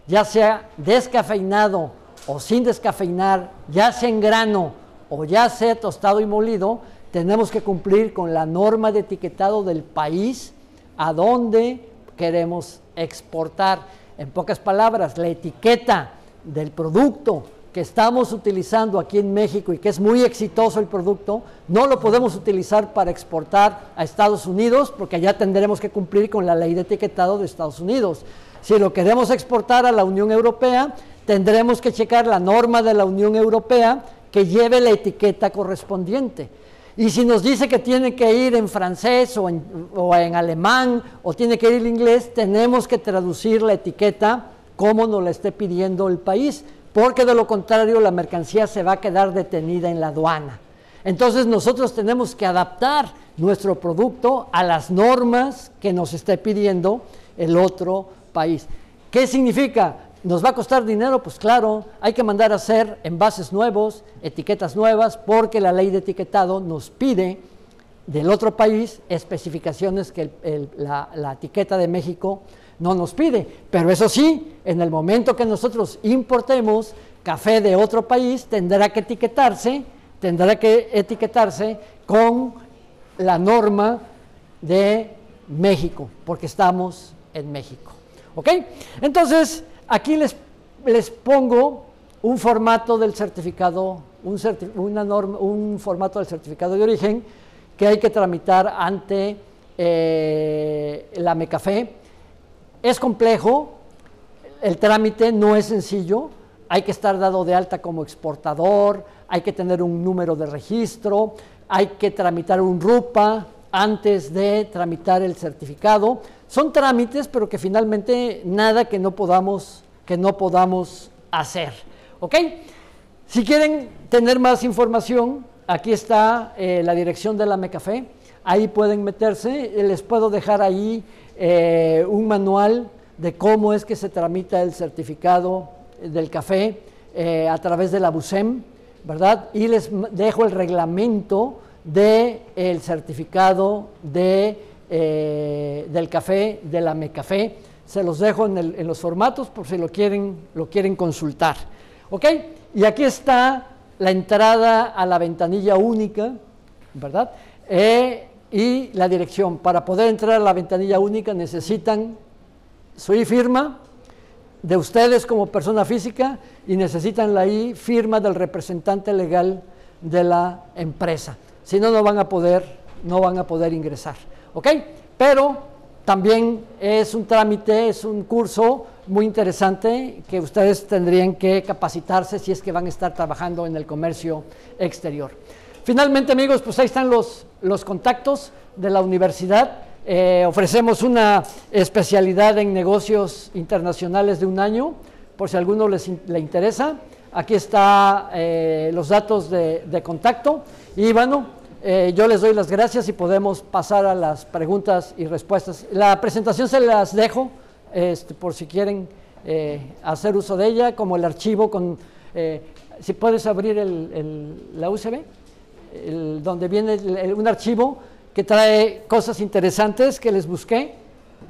ya sea descafeinado o sin descafeinar, ya sea en grano o ya sea tostado y molido, tenemos que cumplir con la norma de etiquetado del país a donde queremos exportar. En pocas palabras, la etiqueta del producto que estamos utilizando aquí en México y que es muy exitoso el producto, no lo podemos utilizar para exportar a Estados Unidos porque ya tendremos que cumplir con la ley de etiquetado de Estados Unidos. Si lo queremos exportar a la Unión Europea, tendremos que checar la norma de la Unión Europea que lleve la etiqueta correspondiente. Y si nos dice que tiene que ir en francés o en, alemán o tiene que ir en inglés, tenemos que traducir la etiqueta como nos la esté pidiendo el país, porque de lo contrario la mercancía se va a quedar detenida en la aduana. Entonces nosotros tenemos que adaptar nuestro producto a las normas que nos esté pidiendo el otro país. ¿Qué significa? ¿Nos va a costar dinero? Pues claro, hay que mandar a hacer envases nuevos, etiquetas nuevas, porque la ley de etiquetado nos pide del otro país especificaciones que la, la etiqueta de México no nos pide. Pero eso sí, en el momento que nosotros importemos café de otro país, tendrá que etiquetarse, tendrá que etiquetarse con la norma de México, porque estamos en México. ¿Ok? Entonces, Aquí les, pongo un formato del certificado, un formato del certificado de origen que hay que tramitar ante eh, la MECAFE. Es complejo, el trámite no es sencillo, hay que estar dado de alta como exportador, hay que tener un número de registro, hay que tramitar un RUPA antes de tramitar el certificado. Son trámites, pero que finalmente nada que no podamos, que no podamos hacer. ¿Ok? Si quieren tener más información, aquí está eh, la dirección de la Mecafé. Ahí pueden meterse. Les puedo dejar ahí eh, un manual de cómo es que se tramita el certificado del café eh, a través de la BUSEM, ¿verdad? Y les dejo el reglamento del certificado de, del café, de la Mecafé. Se los dejo en, en, los formatos por si lo quieren, lo quieren consultar. ¿Ok? Y aquí está la entrada a la ventanilla única, ¿verdad? Eh, y la dirección. Para poder entrar a la ventanilla única necesitan su firma de ustedes como persona física y necesitan la firma del representante legal de la empresa. Si no, no van a poder, no van a poder ingresar. ¿Ok? Pero también es un trámite, es un curso muy interesante que ustedes tendrían que capacitarse si es que van a estar trabajando en el comercio exterior. Finalmente, amigos, pues ahí están los, los contactos de la universidad. Eh, ofrecemos una especialidad en negocios internacionales de un año, por si a alguno les le interesa. Aquí están eh, los datos de, de, contacto. Y bueno, eh, yo les doy las gracias y podemos pasar a las preguntas y respuestas. La presentación se las dejo este, por si quieren eh, hacer uso de ella, como el archivo con, eh, si puedes abrir la USB, donde viene un archivo que trae cosas interesantes que les busqué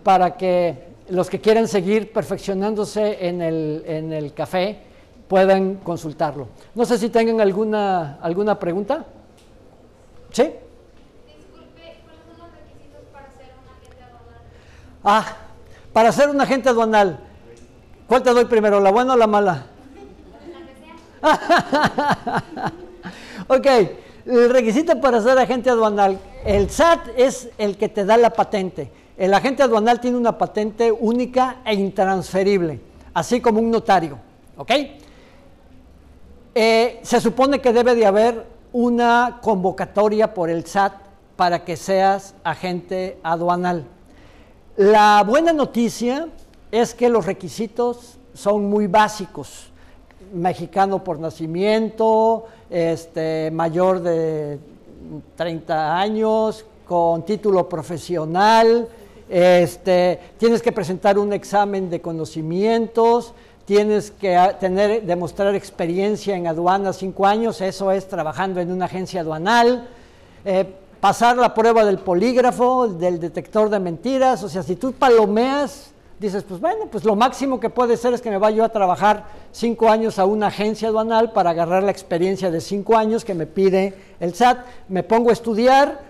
para que los que quieren seguir perfeccionándose en el, en el café puedan consultarlo. No sé si tengan alguna, alguna pregunta. ¿Sí? Disculpe, ¿cuáles son los requisitos para ser un agente aduanal? Ah, para ser un agente aduanal, ¿cuál te doy primero, la buena o la mala? (laughs) ok, el requisito para ser agente aduanal, el SAT es el que te da la patente. El agente aduanal tiene una patente única e intransferible, así como un notario. ¿Ok? Eh, se supone que debe de haber una convocatoria por el SAT para que seas agente aduanal. La buena noticia es que los requisitos son muy básicos. Mexicano por nacimiento, este, mayor de 30 años, con título profesional, este, tienes que presentar un examen de conocimientos, tienes que tener, demostrar experiencia en aduanas cinco años, eso es trabajando en una agencia aduanal. Eh, pasar la prueba del polígrafo, del detector de mentiras, o sea, si tú palomeas, dices, pues bueno, pues lo máximo que puede ser es que me vaya yo a trabajar cinco años a una agencia aduanal para agarrar la experiencia de cinco años que me pide el SAT, me pongo a estudiar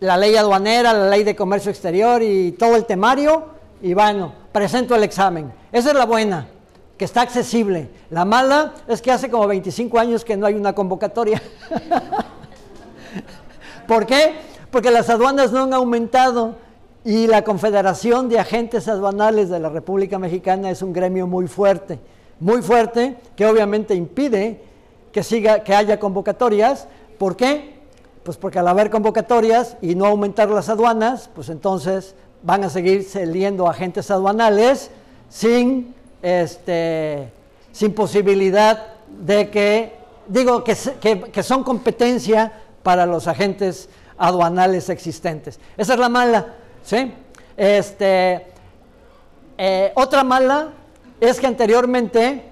la ley aduanera, la ley de comercio exterior y todo el temario, y bueno, presento el examen. Esa es la buena, que está accesible. La mala es que hace como 25 años que no hay una convocatoria. (laughs) ¿Por qué? Porque las aduanas no han aumentado y la Confederación de Agentes Aduanales de la República Mexicana es un gremio muy fuerte, muy fuerte, que obviamente impide que, siga, que haya convocatorias. ¿Por qué? Pues porque al haber convocatorias y no aumentar las aduanas, pues entonces van a seguir saliendo agentes aduanales sin, este, sin posibilidad de que, digo, que, son competencia para los agentes aduanales existentes. Esa es la mala, ¿sí? Este, eh, otra mala es que anteriormente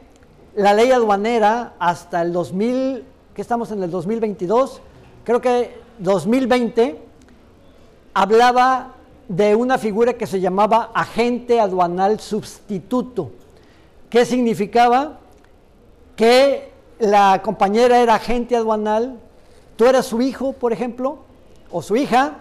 la ley aduanera hasta el 2000, que estamos en el 2022, creo que 2020, hablaba de una figura que se llamaba agente aduanal sustituto. ¿Qué significaba? Que la compañera era agente aduanal tú eras su hijo, por ejemplo, o su hija,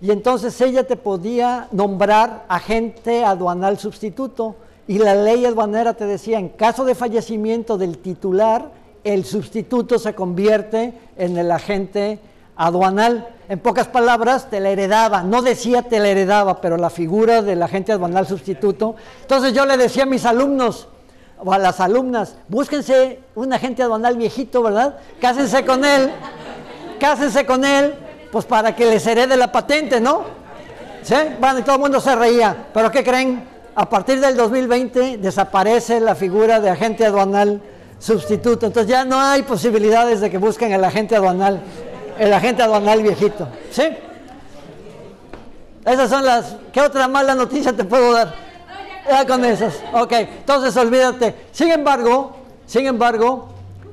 y entonces ella te podía nombrar agente aduanal sustituto. Y la ley aduanera te decía, en caso de fallecimiento del titular, el sustituto se convierte en el agente aduanal. En pocas palabras, te la heredaba. No decía te la heredaba, pero la figura del agente aduanal sustituto. Entonces yo le decía a mis alumnos o a las alumnas, búsquense un agente aduanal viejito, ¿verdad? Cásense con él cásense con él, pues para que les herede la patente, ¿no? ¿Sí? Bueno, y todo el mundo se reía. ¿Pero qué creen? A partir del 2020 desaparece la figura de agente aduanal sustituto. Entonces ya no hay posibilidades de que busquen el agente aduanal, el agente aduanal viejito. ¿Sí? Esas son las... ¿Qué otra mala noticia te puedo dar? Ya con esas. Ok, entonces olvídate. Sin embargo, sin embargo,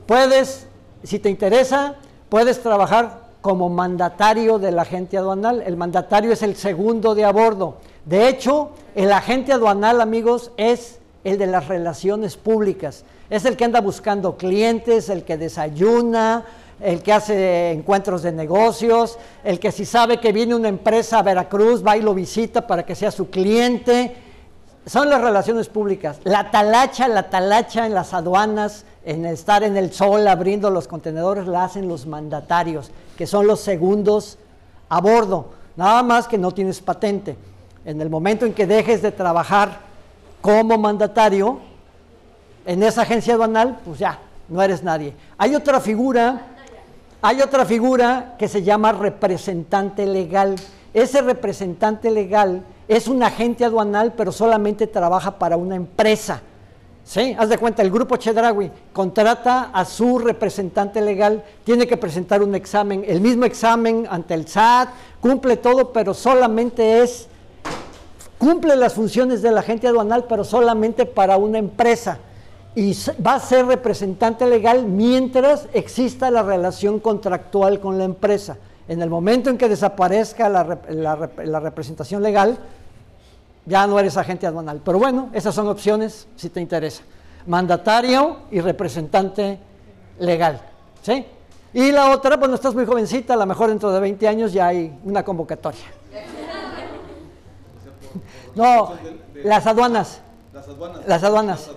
puedes, si te interesa, puedes trabajar como mandatario del agente aduanal. El mandatario es el segundo de a bordo. De hecho, el agente aduanal, amigos, es el de las relaciones públicas. Es el que anda buscando clientes, el que desayuna, el que hace encuentros de negocios, el que si sabe que viene una empresa a Veracruz, va y lo visita para que sea su cliente. Son las relaciones públicas. La talacha, la talacha en las aduanas, en estar en el sol abriendo los contenedores, la hacen los mandatarios, que son los segundos a bordo. Nada más que no tienes patente. En el momento en que dejes de trabajar como mandatario en esa agencia aduanal, pues ya, no eres nadie. Hay otra figura hay otra figura que se llama representante legal. Ese representante legal es un agente aduanal, pero solamente trabaja para una empresa. ¿Sí? Haz de cuenta, el grupo Chedrawi contrata a su representante legal, tiene que presentar un examen, el mismo examen ante el SAT, cumple todo, pero solamente es, cumple las funciones del agente aduanal, pero solamente para una empresa y va a ser representante legal mientras exista la relación contractual con la empresa. En el momento en que desaparezca la, representación legal, ya no eres agente aduanal. Pero bueno, esas son opciones si te interesa. Mandatario y representante legal. ¿sí? Y la otra, bueno, estás muy jovencita, a lo mejor dentro de 20 años ya hay una convocatoria. (laughs) No, las aduanas. Las aduanas. Las aduanas.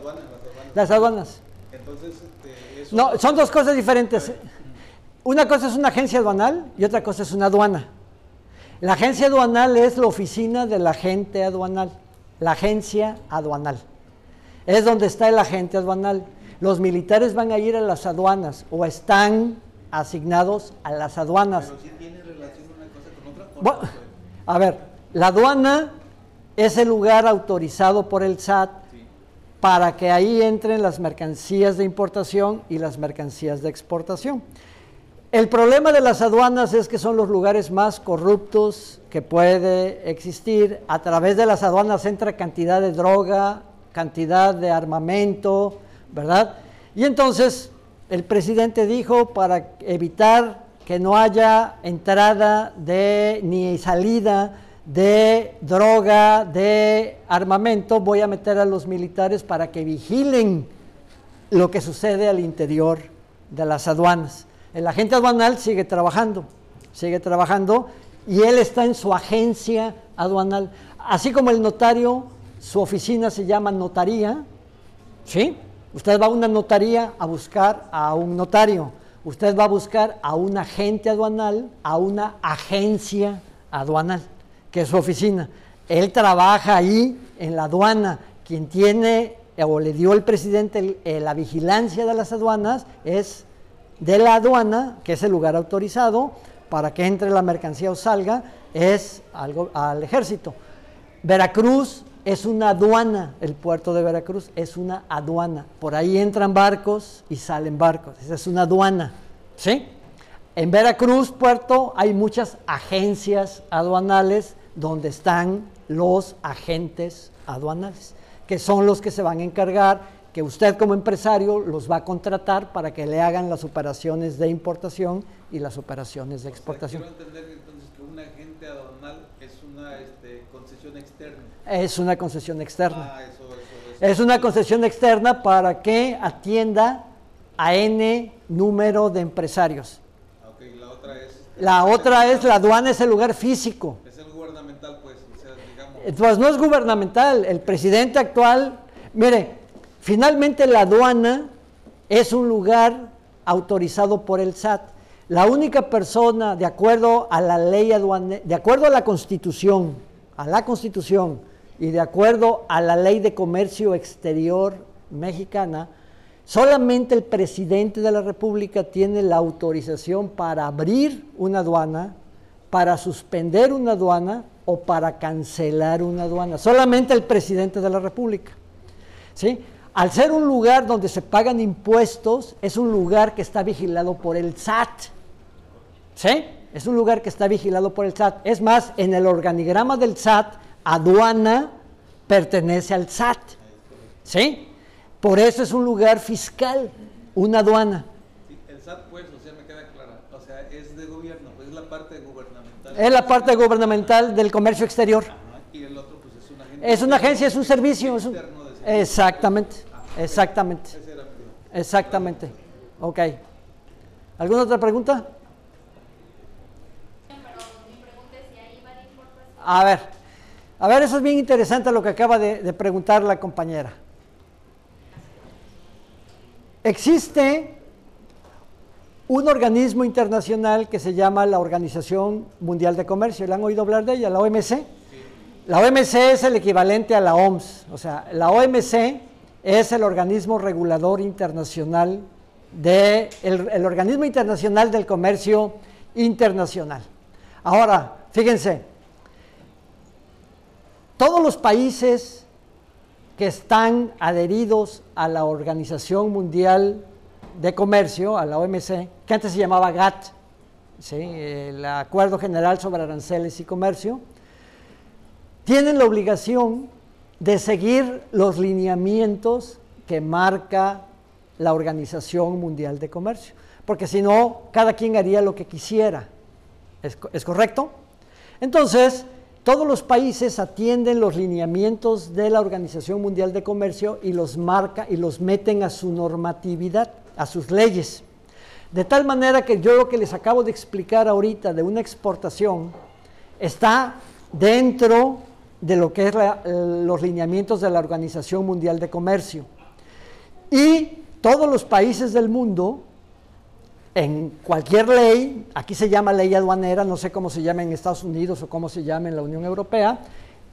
Las aduanas. Entonces, este, No, son dos cosas diferentes. Una cosa es una agencia aduanal y otra cosa es una aduana. La agencia aduanal es la oficina del agente aduanal, la agencia aduanal. Es donde está el agente aduanal. Los militares van a ir a las aduanas o están asignados a las aduanas. Pero tiene relación una cosa con otra. a ver, la aduana es el lugar autorizado por el SAT para que ahí entren las mercancías de importación y las mercancías de exportación. El problema de las aduanas es que son los lugares más corruptos que puede existir. A través de las aduanas entra cantidad de droga, cantidad de armamento, ¿verdad? Y entonces el presidente dijo para evitar que no haya entrada de ni salida de droga, de armamento, voy a meter a los militares para que vigilen lo que sucede al interior de las aduanas. El agente aduanal sigue trabajando, sigue trabajando y él está en su agencia aduanal. Así como el notario, su oficina se llama notaría, ¿sí? Usted va a una notaría a buscar a un notario. Usted va a buscar a un agente aduanal, a una agencia aduanal que es su oficina. Él trabaja ahí en la aduana. Quien tiene o le dio el presidente eh, la vigilancia de las aduanas es de la aduana, que es el lugar autorizado para que entre la mercancía o salga, es algo, al ejército. Veracruz es una aduana, el puerto de Veracruz es una aduana. Por ahí entran barcos y salen barcos. Esa es una aduana. ¿Sí? En Veracruz, puerto, hay muchas agencias aduanales donde están los agentes aduanales, que son los que se van a encargar, que usted como empresario los va a contratar para que le hagan las operaciones de importación y las operaciones de exportación. quiero entender entonces que un agente aduanal es una este, concesión externa. Es una concesión externa. Ah, eso, eso, es una concesión externa para que atienda a N número de empresarios. Ah, okay, la otra es... La otra es, la aduana es el lugar físico. Pues no es gubernamental. El presidente actual, mire, finalmente la aduana es un lugar autorizado por el SAT. La única persona, de acuerdo a la ley aduanera, de acuerdo a la constitución, a la constitución y de acuerdo a la ley de comercio exterior mexicana, solamente el presidente de la República tiene la autorización para abrir una aduana, para suspender una aduana o para cancelar una aduana. Solamente el presidente de la República. ¿sí? Al ser un lugar donde se pagan impuestos, es un lugar que está vigilado por el SAT. ¿Sí? Es un lugar que está vigilado por el SAT. Es más, en el organigrama del SAT, aduana pertenece al SAT. ¿Sí? Por eso es un lugar fiscal, una aduana. Sí, el SAT, pues, o sea, me queda clara. O sea, es de gobierno, pues es la parte gubernamental. Es la parte gubernamental del comercio exterior. Ajá, Y el otro, pues es una agencia. Es una agencia, es un servicio. es un-. Exactamente, exactamente, exactamente. Ok. ¿Alguna otra pregunta? A ver, a ver, eso es bien interesante lo que acaba de, de preguntar la compañera. Existe un organismo internacional que se llama la Organización Mundial de Comercio. ¿Le han oído hablar de ella? La OMC. La OMC es el equivalente a la OMS. O sea, la OMC es el organismo regulador internacional de el, organismo internacional del comercio internacional. Ahora, fíjense, todos los países que están adheridos a la Organización Mundial de Comercio, a la OMC, que antes se llamaba GATT, el Acuerdo General sobre Aranceles y Comercio, tienen la obligación de seguir los lineamientos que marca la Organización Mundial de Comercio, porque si no, cada quien haría lo que quisiera. ¿Es, es correcto? Entonces, todos los países atienden los lineamientos de la Organización Mundial de Comercio y los marca y los meten a su normatividad, a sus leyes. De tal manera que yo lo que les acabo de explicar ahorita de una exportación está dentro de lo que es los lineamientos de la Organización Mundial de Comercio. Y todos los países del mundo en cualquier ley, aquí se llama ley aduanera, no sé cómo se llama en Estados Unidos o cómo se llama en la Unión Europea,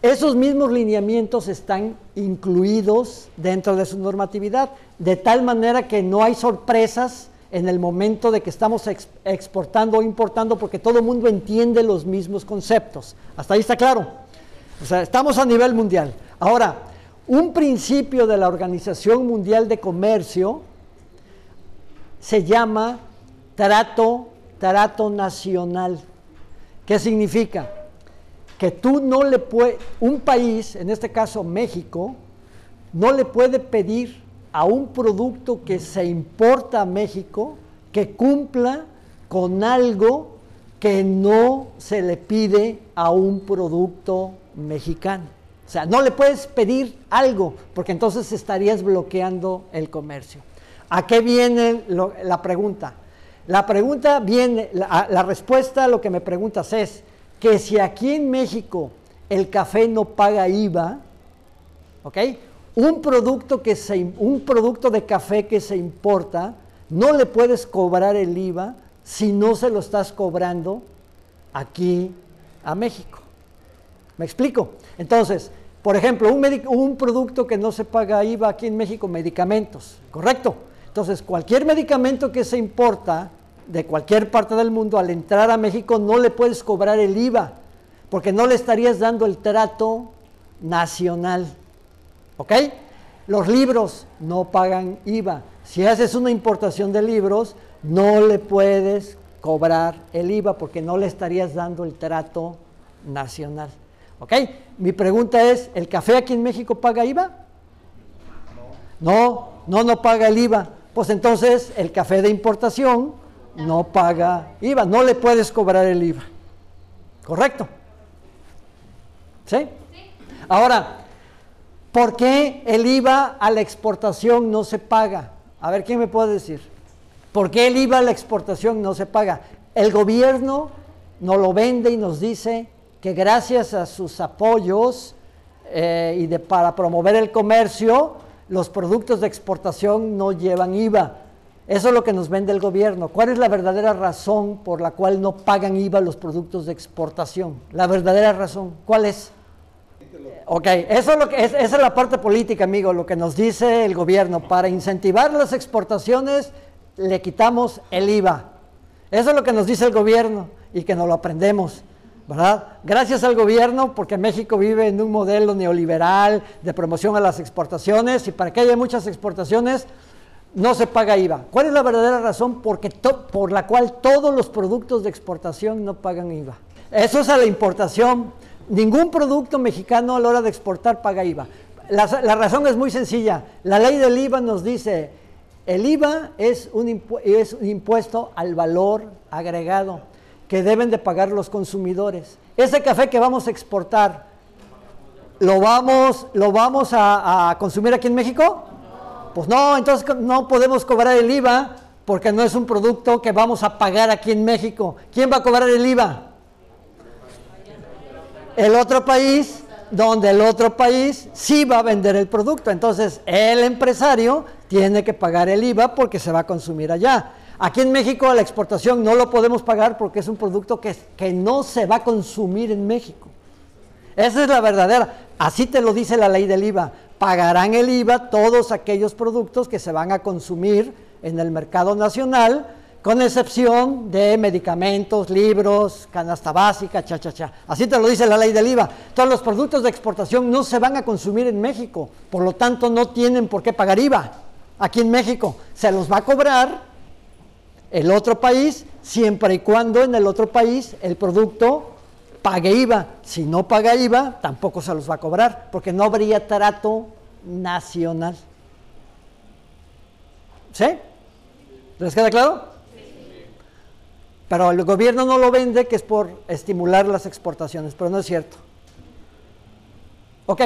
esos mismos lineamientos están incluidos dentro de su normatividad, de tal manera que no hay sorpresas en el momento de que estamos ex- exportando o importando, porque todo el mundo entiende los mismos conceptos. ¿Hasta ahí está claro? O sea, estamos a nivel mundial. Ahora, un principio de la Organización Mundial de Comercio se llama trato, trato nacional. ¿Qué significa? Que tú no le puedes, un país, en este caso México, no le puede pedir a un producto que se importa a México que cumpla con algo que no se le pide a un producto mexicano. O sea, no le puedes pedir algo, porque entonces estarías bloqueando el comercio. ¿A qué viene la pregunta? La pregunta viene, la, la respuesta a lo que me preguntas es que si aquí en México el café no paga IVA, ¿ok? Un producto, que se, un producto de café que se importa, no le puedes cobrar el IVA si no se lo estás cobrando aquí a México. ¿Me explico? Entonces, por ejemplo, un, producto que no se paga IVA aquí en México, medicamentos, ¿correcto? Entonces, cualquier medicamento que se importa de cualquier parte del mundo, al entrar a México no le puedes cobrar el IVA, porque no le estarías dando el trato nacional. ¿Ok? Los libros no pagan IVA. Si haces una importación de libros, no le puedes cobrar el IVA porque no le estarías dando el trato nacional. ¿Ok? Mi pregunta es, ¿el café aquí en México paga IVA? No, no, no paga el IVA. Pues entonces el café de importación no paga IVA, no le puedes cobrar el IVA. ¿Correcto? ¿Sí? Ahora, ¿por qué el IVA a la exportación no se paga? A ver, ¿quién me puede decir? ¿Por qué el IVA a la exportación no se paga? El gobierno nos lo vende y nos dice que gracias a sus apoyos eh, y de, para promover el comercio, los productos de exportación no llevan IVA. Eso es lo que nos vende el gobierno. ¿Cuál es la verdadera razón por la cual no pagan IVA los productos de exportación? La verdadera razón, ¿cuál es? Ok, eso es lo que, es- esa es la parte política, amigo, lo que nos dice el gobierno. Para incentivar las exportaciones, le quitamos el IVA. Eso es lo que nos dice el gobierno y que nos lo aprendemos. Gracias al gobierno, porque México vive en un modelo neoliberal de promoción a las exportaciones y para que haya muchas exportaciones no se paga IVA. ¿Cuál es la verdadera razón Porque por la cual todos los productos de exportación no pagan IVA? Eso es a la importación. Ningún producto mexicano a la hora de exportar paga IVA. La, la razón es muy sencilla. La ley del IVA nos dice, el IVA es un, es un impuesto al valor agregado que deben de pagar los consumidores. Ese café que vamos a exportar, ¿lo vamos, lo vamos a, consumir aquí en México? Pues no, entonces no podemos cobrar el IVA porque no es un producto que vamos a pagar aquí en México. ¿Quién va a cobrar el IVA? El otro país, donde el otro país sí va a vender el producto. Entonces el empresario tiene que pagar el IVA porque se va a consumir allá. Aquí en México la exportación no lo podemos pagar porque es un producto que, no se va a consumir en México. Esa es la verdadera. Así te lo dice la ley del IVA. Pagarán el IVA todos aquellos productos que se van a consumir en el mercado nacional, con excepción de medicamentos, libros, canasta básica, cha, cha, cha. Así te lo dice la ley del IVA. Todos los productos de exportación no se van a consumir en México, por lo tanto no tienen por qué pagar IVA. Aquí en México se los va a cobrar el otro país, siempre y cuando en el otro país el producto pague IVA. Si no paga IVA, tampoco se los va a cobrar, porque no habría trato nacional. ¿Sí? ¿Les queda claro? Pero el gobierno no lo vende, que es por estimular las exportaciones, pero no es cierto. Ok,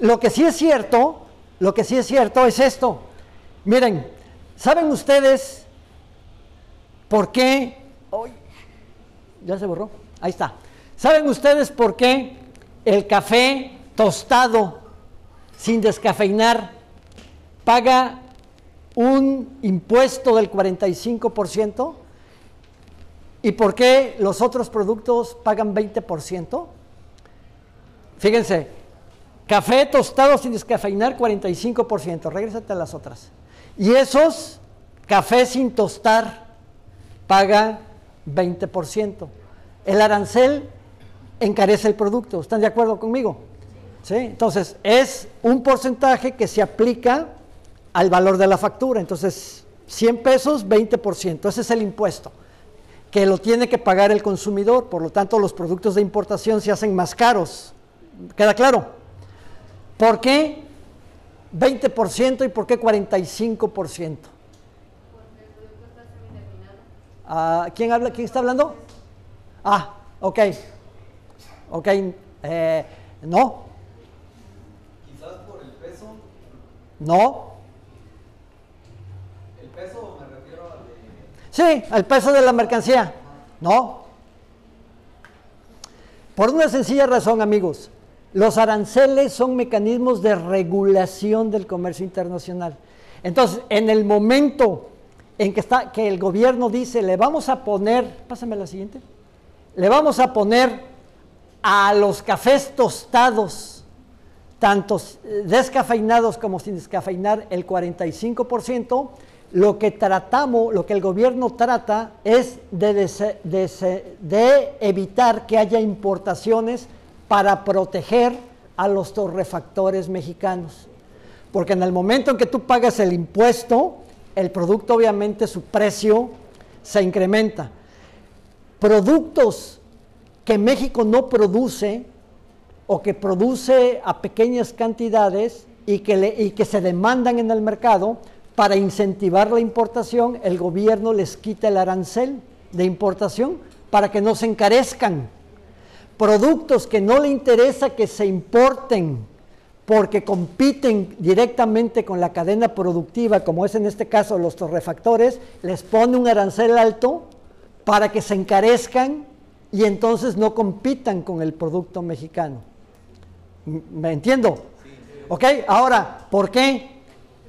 lo que sí es cierto, lo que sí es cierto es esto. Miren, ¿saben ustedes ¿Por qué? ya se borró. Ahí está. ¿Saben ustedes por qué el café tostado sin descafeinar paga un impuesto del 45%? ¿Y por qué los otros productos pagan 20%? Fíjense, café tostado sin descafeinar 45%, regrésate a las otras. Y esos, café sin tostar paga 20%. El arancel encarece el producto. ¿Están de acuerdo conmigo? ¿Sí? Entonces, es un porcentaje que se aplica al valor de la factura. Entonces, 100 pesos, 20%. Ese es el impuesto que lo tiene que pagar el consumidor. Por lo tanto, los productos de importación se hacen más caros. ¿Queda claro? ¿Por qué 20% y por qué 45%? Ah, ¿Quién habla? ¿Quién está hablando? Ah, ok. Ok, eh, no. Quizás por el peso. No. ¿El peso me refiero a... Sí, al peso de la mercancía. No. Por una sencilla razón, amigos. Los aranceles son mecanismos de regulación del comercio internacional. Entonces, en el momento en que, está, que el gobierno dice, le vamos a poner, pásame la siguiente, le vamos a poner a los cafés tostados, tanto descafeinados como sin descafeinar, el 45%, lo que tratamos, lo que el gobierno trata es de, de evitar que haya importaciones para proteger a los torrefactores mexicanos. Porque en el momento en que tú pagas el impuesto, el producto obviamente su precio se incrementa. Productos que México no produce o que produce a pequeñas cantidades y que, se demandan en el mercado, para incentivar la importación, el gobierno les quita el arancel de importación para que no se encarezcan. Productos que no le interesa que se importen porque compiten directamente con la cadena productiva, como es en este caso los torrefactores, les pone un arancel alto para que se encarezcan y entonces no compitan con el producto mexicano. ¿Me entiendo? ¿Ok? Ahora, ¿por qué?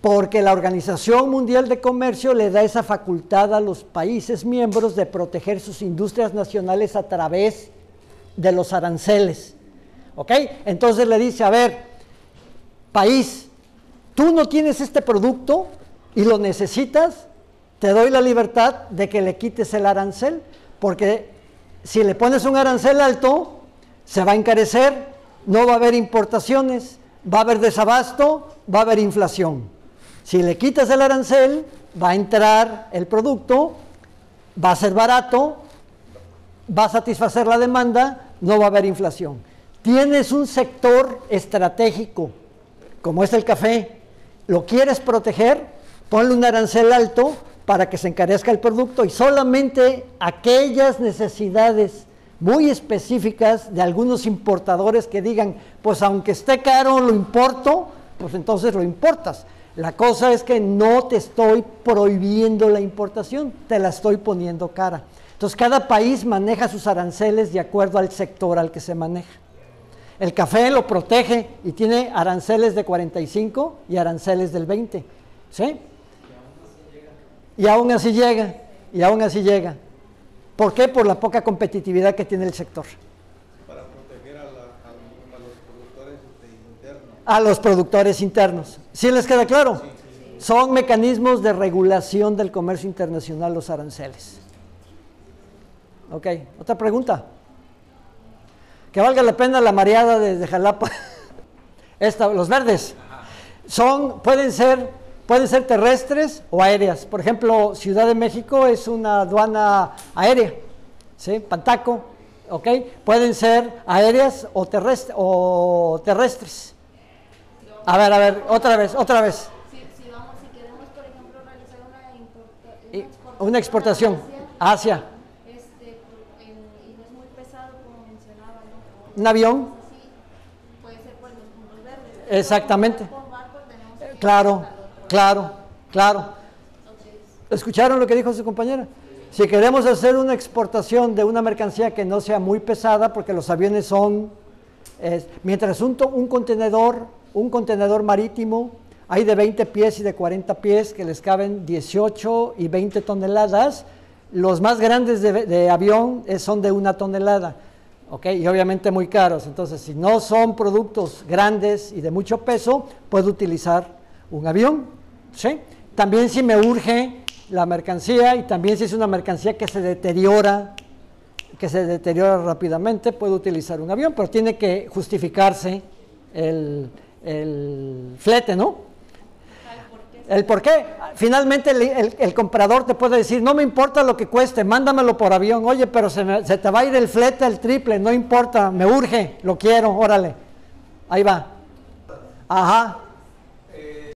Porque la Organización Mundial de Comercio le da esa facultad a los países miembros de proteger sus industrias nacionales a través de los aranceles. ¿Ok? Entonces le dice, a ver, país, tú no tienes este producto y lo necesitas, te doy la libertad de que le quites el arancel, porque Si le pones un arancel alto, se va a encarecer, no va a haber importaciones, va a haber desabasto, va a haber inflación. Si le quitas el arancel, va a entrar el producto, va a ser barato, va a satisfacer la demanda, no va a haber inflación. Tienes un sector estratégico, como es el café, lo quieres proteger, ponle un arancel alto para que se encarezca el producto y solamente aquellas necesidades muy específicas de algunos importadores que digan, pues aunque esté caro lo importo, pues entonces lo importas. La cosa es que no te estoy prohibiendo la importación, te la estoy poniendo cara. Entonces cada país maneja sus aranceles de acuerdo al sector al que se maneja. El café lo protege y tiene aranceles de 45 y aranceles del 20. ¿Sí? Y aún así llega, y aún así llega. ¿Por qué? Por la poca competitividad que tiene el sector. Para proteger a, la- a- a los productores internos. A los productores internos. ¿Sí les queda claro? Son mecanismos de regulación del comercio internacional los aranceles. Ok, otra pregunta. Que valga la pena la mareada de, de Jalapa. (laughs) Esta, los verdes. Son, pueden ser, pueden ser terrestres o aéreas. Por ejemplo, Ciudad de México es una aduana aérea. ¿Sí? Pantaco. Ok. Pueden ser aéreas o, terrestre- o terrestres. A ver, a ver, otra vez, otra vez. Si, vamos, si queremos, por ejemplo, realizar una, Una exportación. a Asia. este, por- en- y no es muy pesado, como mencionaba, ¿no? Un avión. Sí, puede ser por los verdes. Exactamente. Claro, claro, claro. ¿Escucharon lo que dijo su compañera? Si queremos hacer una exportación de una mercancía que no sea muy pesada, porque los aviones son, es- mientras un, un contenedor, un contenedor marítimo, hay de 20 pies y de 40 pies que les caben 18 y 20 toneladas, los más grandes de, de avión eh, son de una tonelada, ¿ok? Y obviamente muy caros. Entonces, si no son productos grandes y de mucho peso, puedo utilizar un avión, ¿sí? También si me urge la mercancía y también si es una mercancía que se deteriora, que se deteriora rápidamente, puedo utilizar un avión, pero tiene que justificarse el, el flete, ¿no? El por qué. Finalmente el, comprador te puede decir, no me importa lo que cueste, mándamelo por avión. Oye, pero se, me- se te va a ir el flete, el triple, no importa, me urge, lo quiero, órale. Ahí va. Ajá.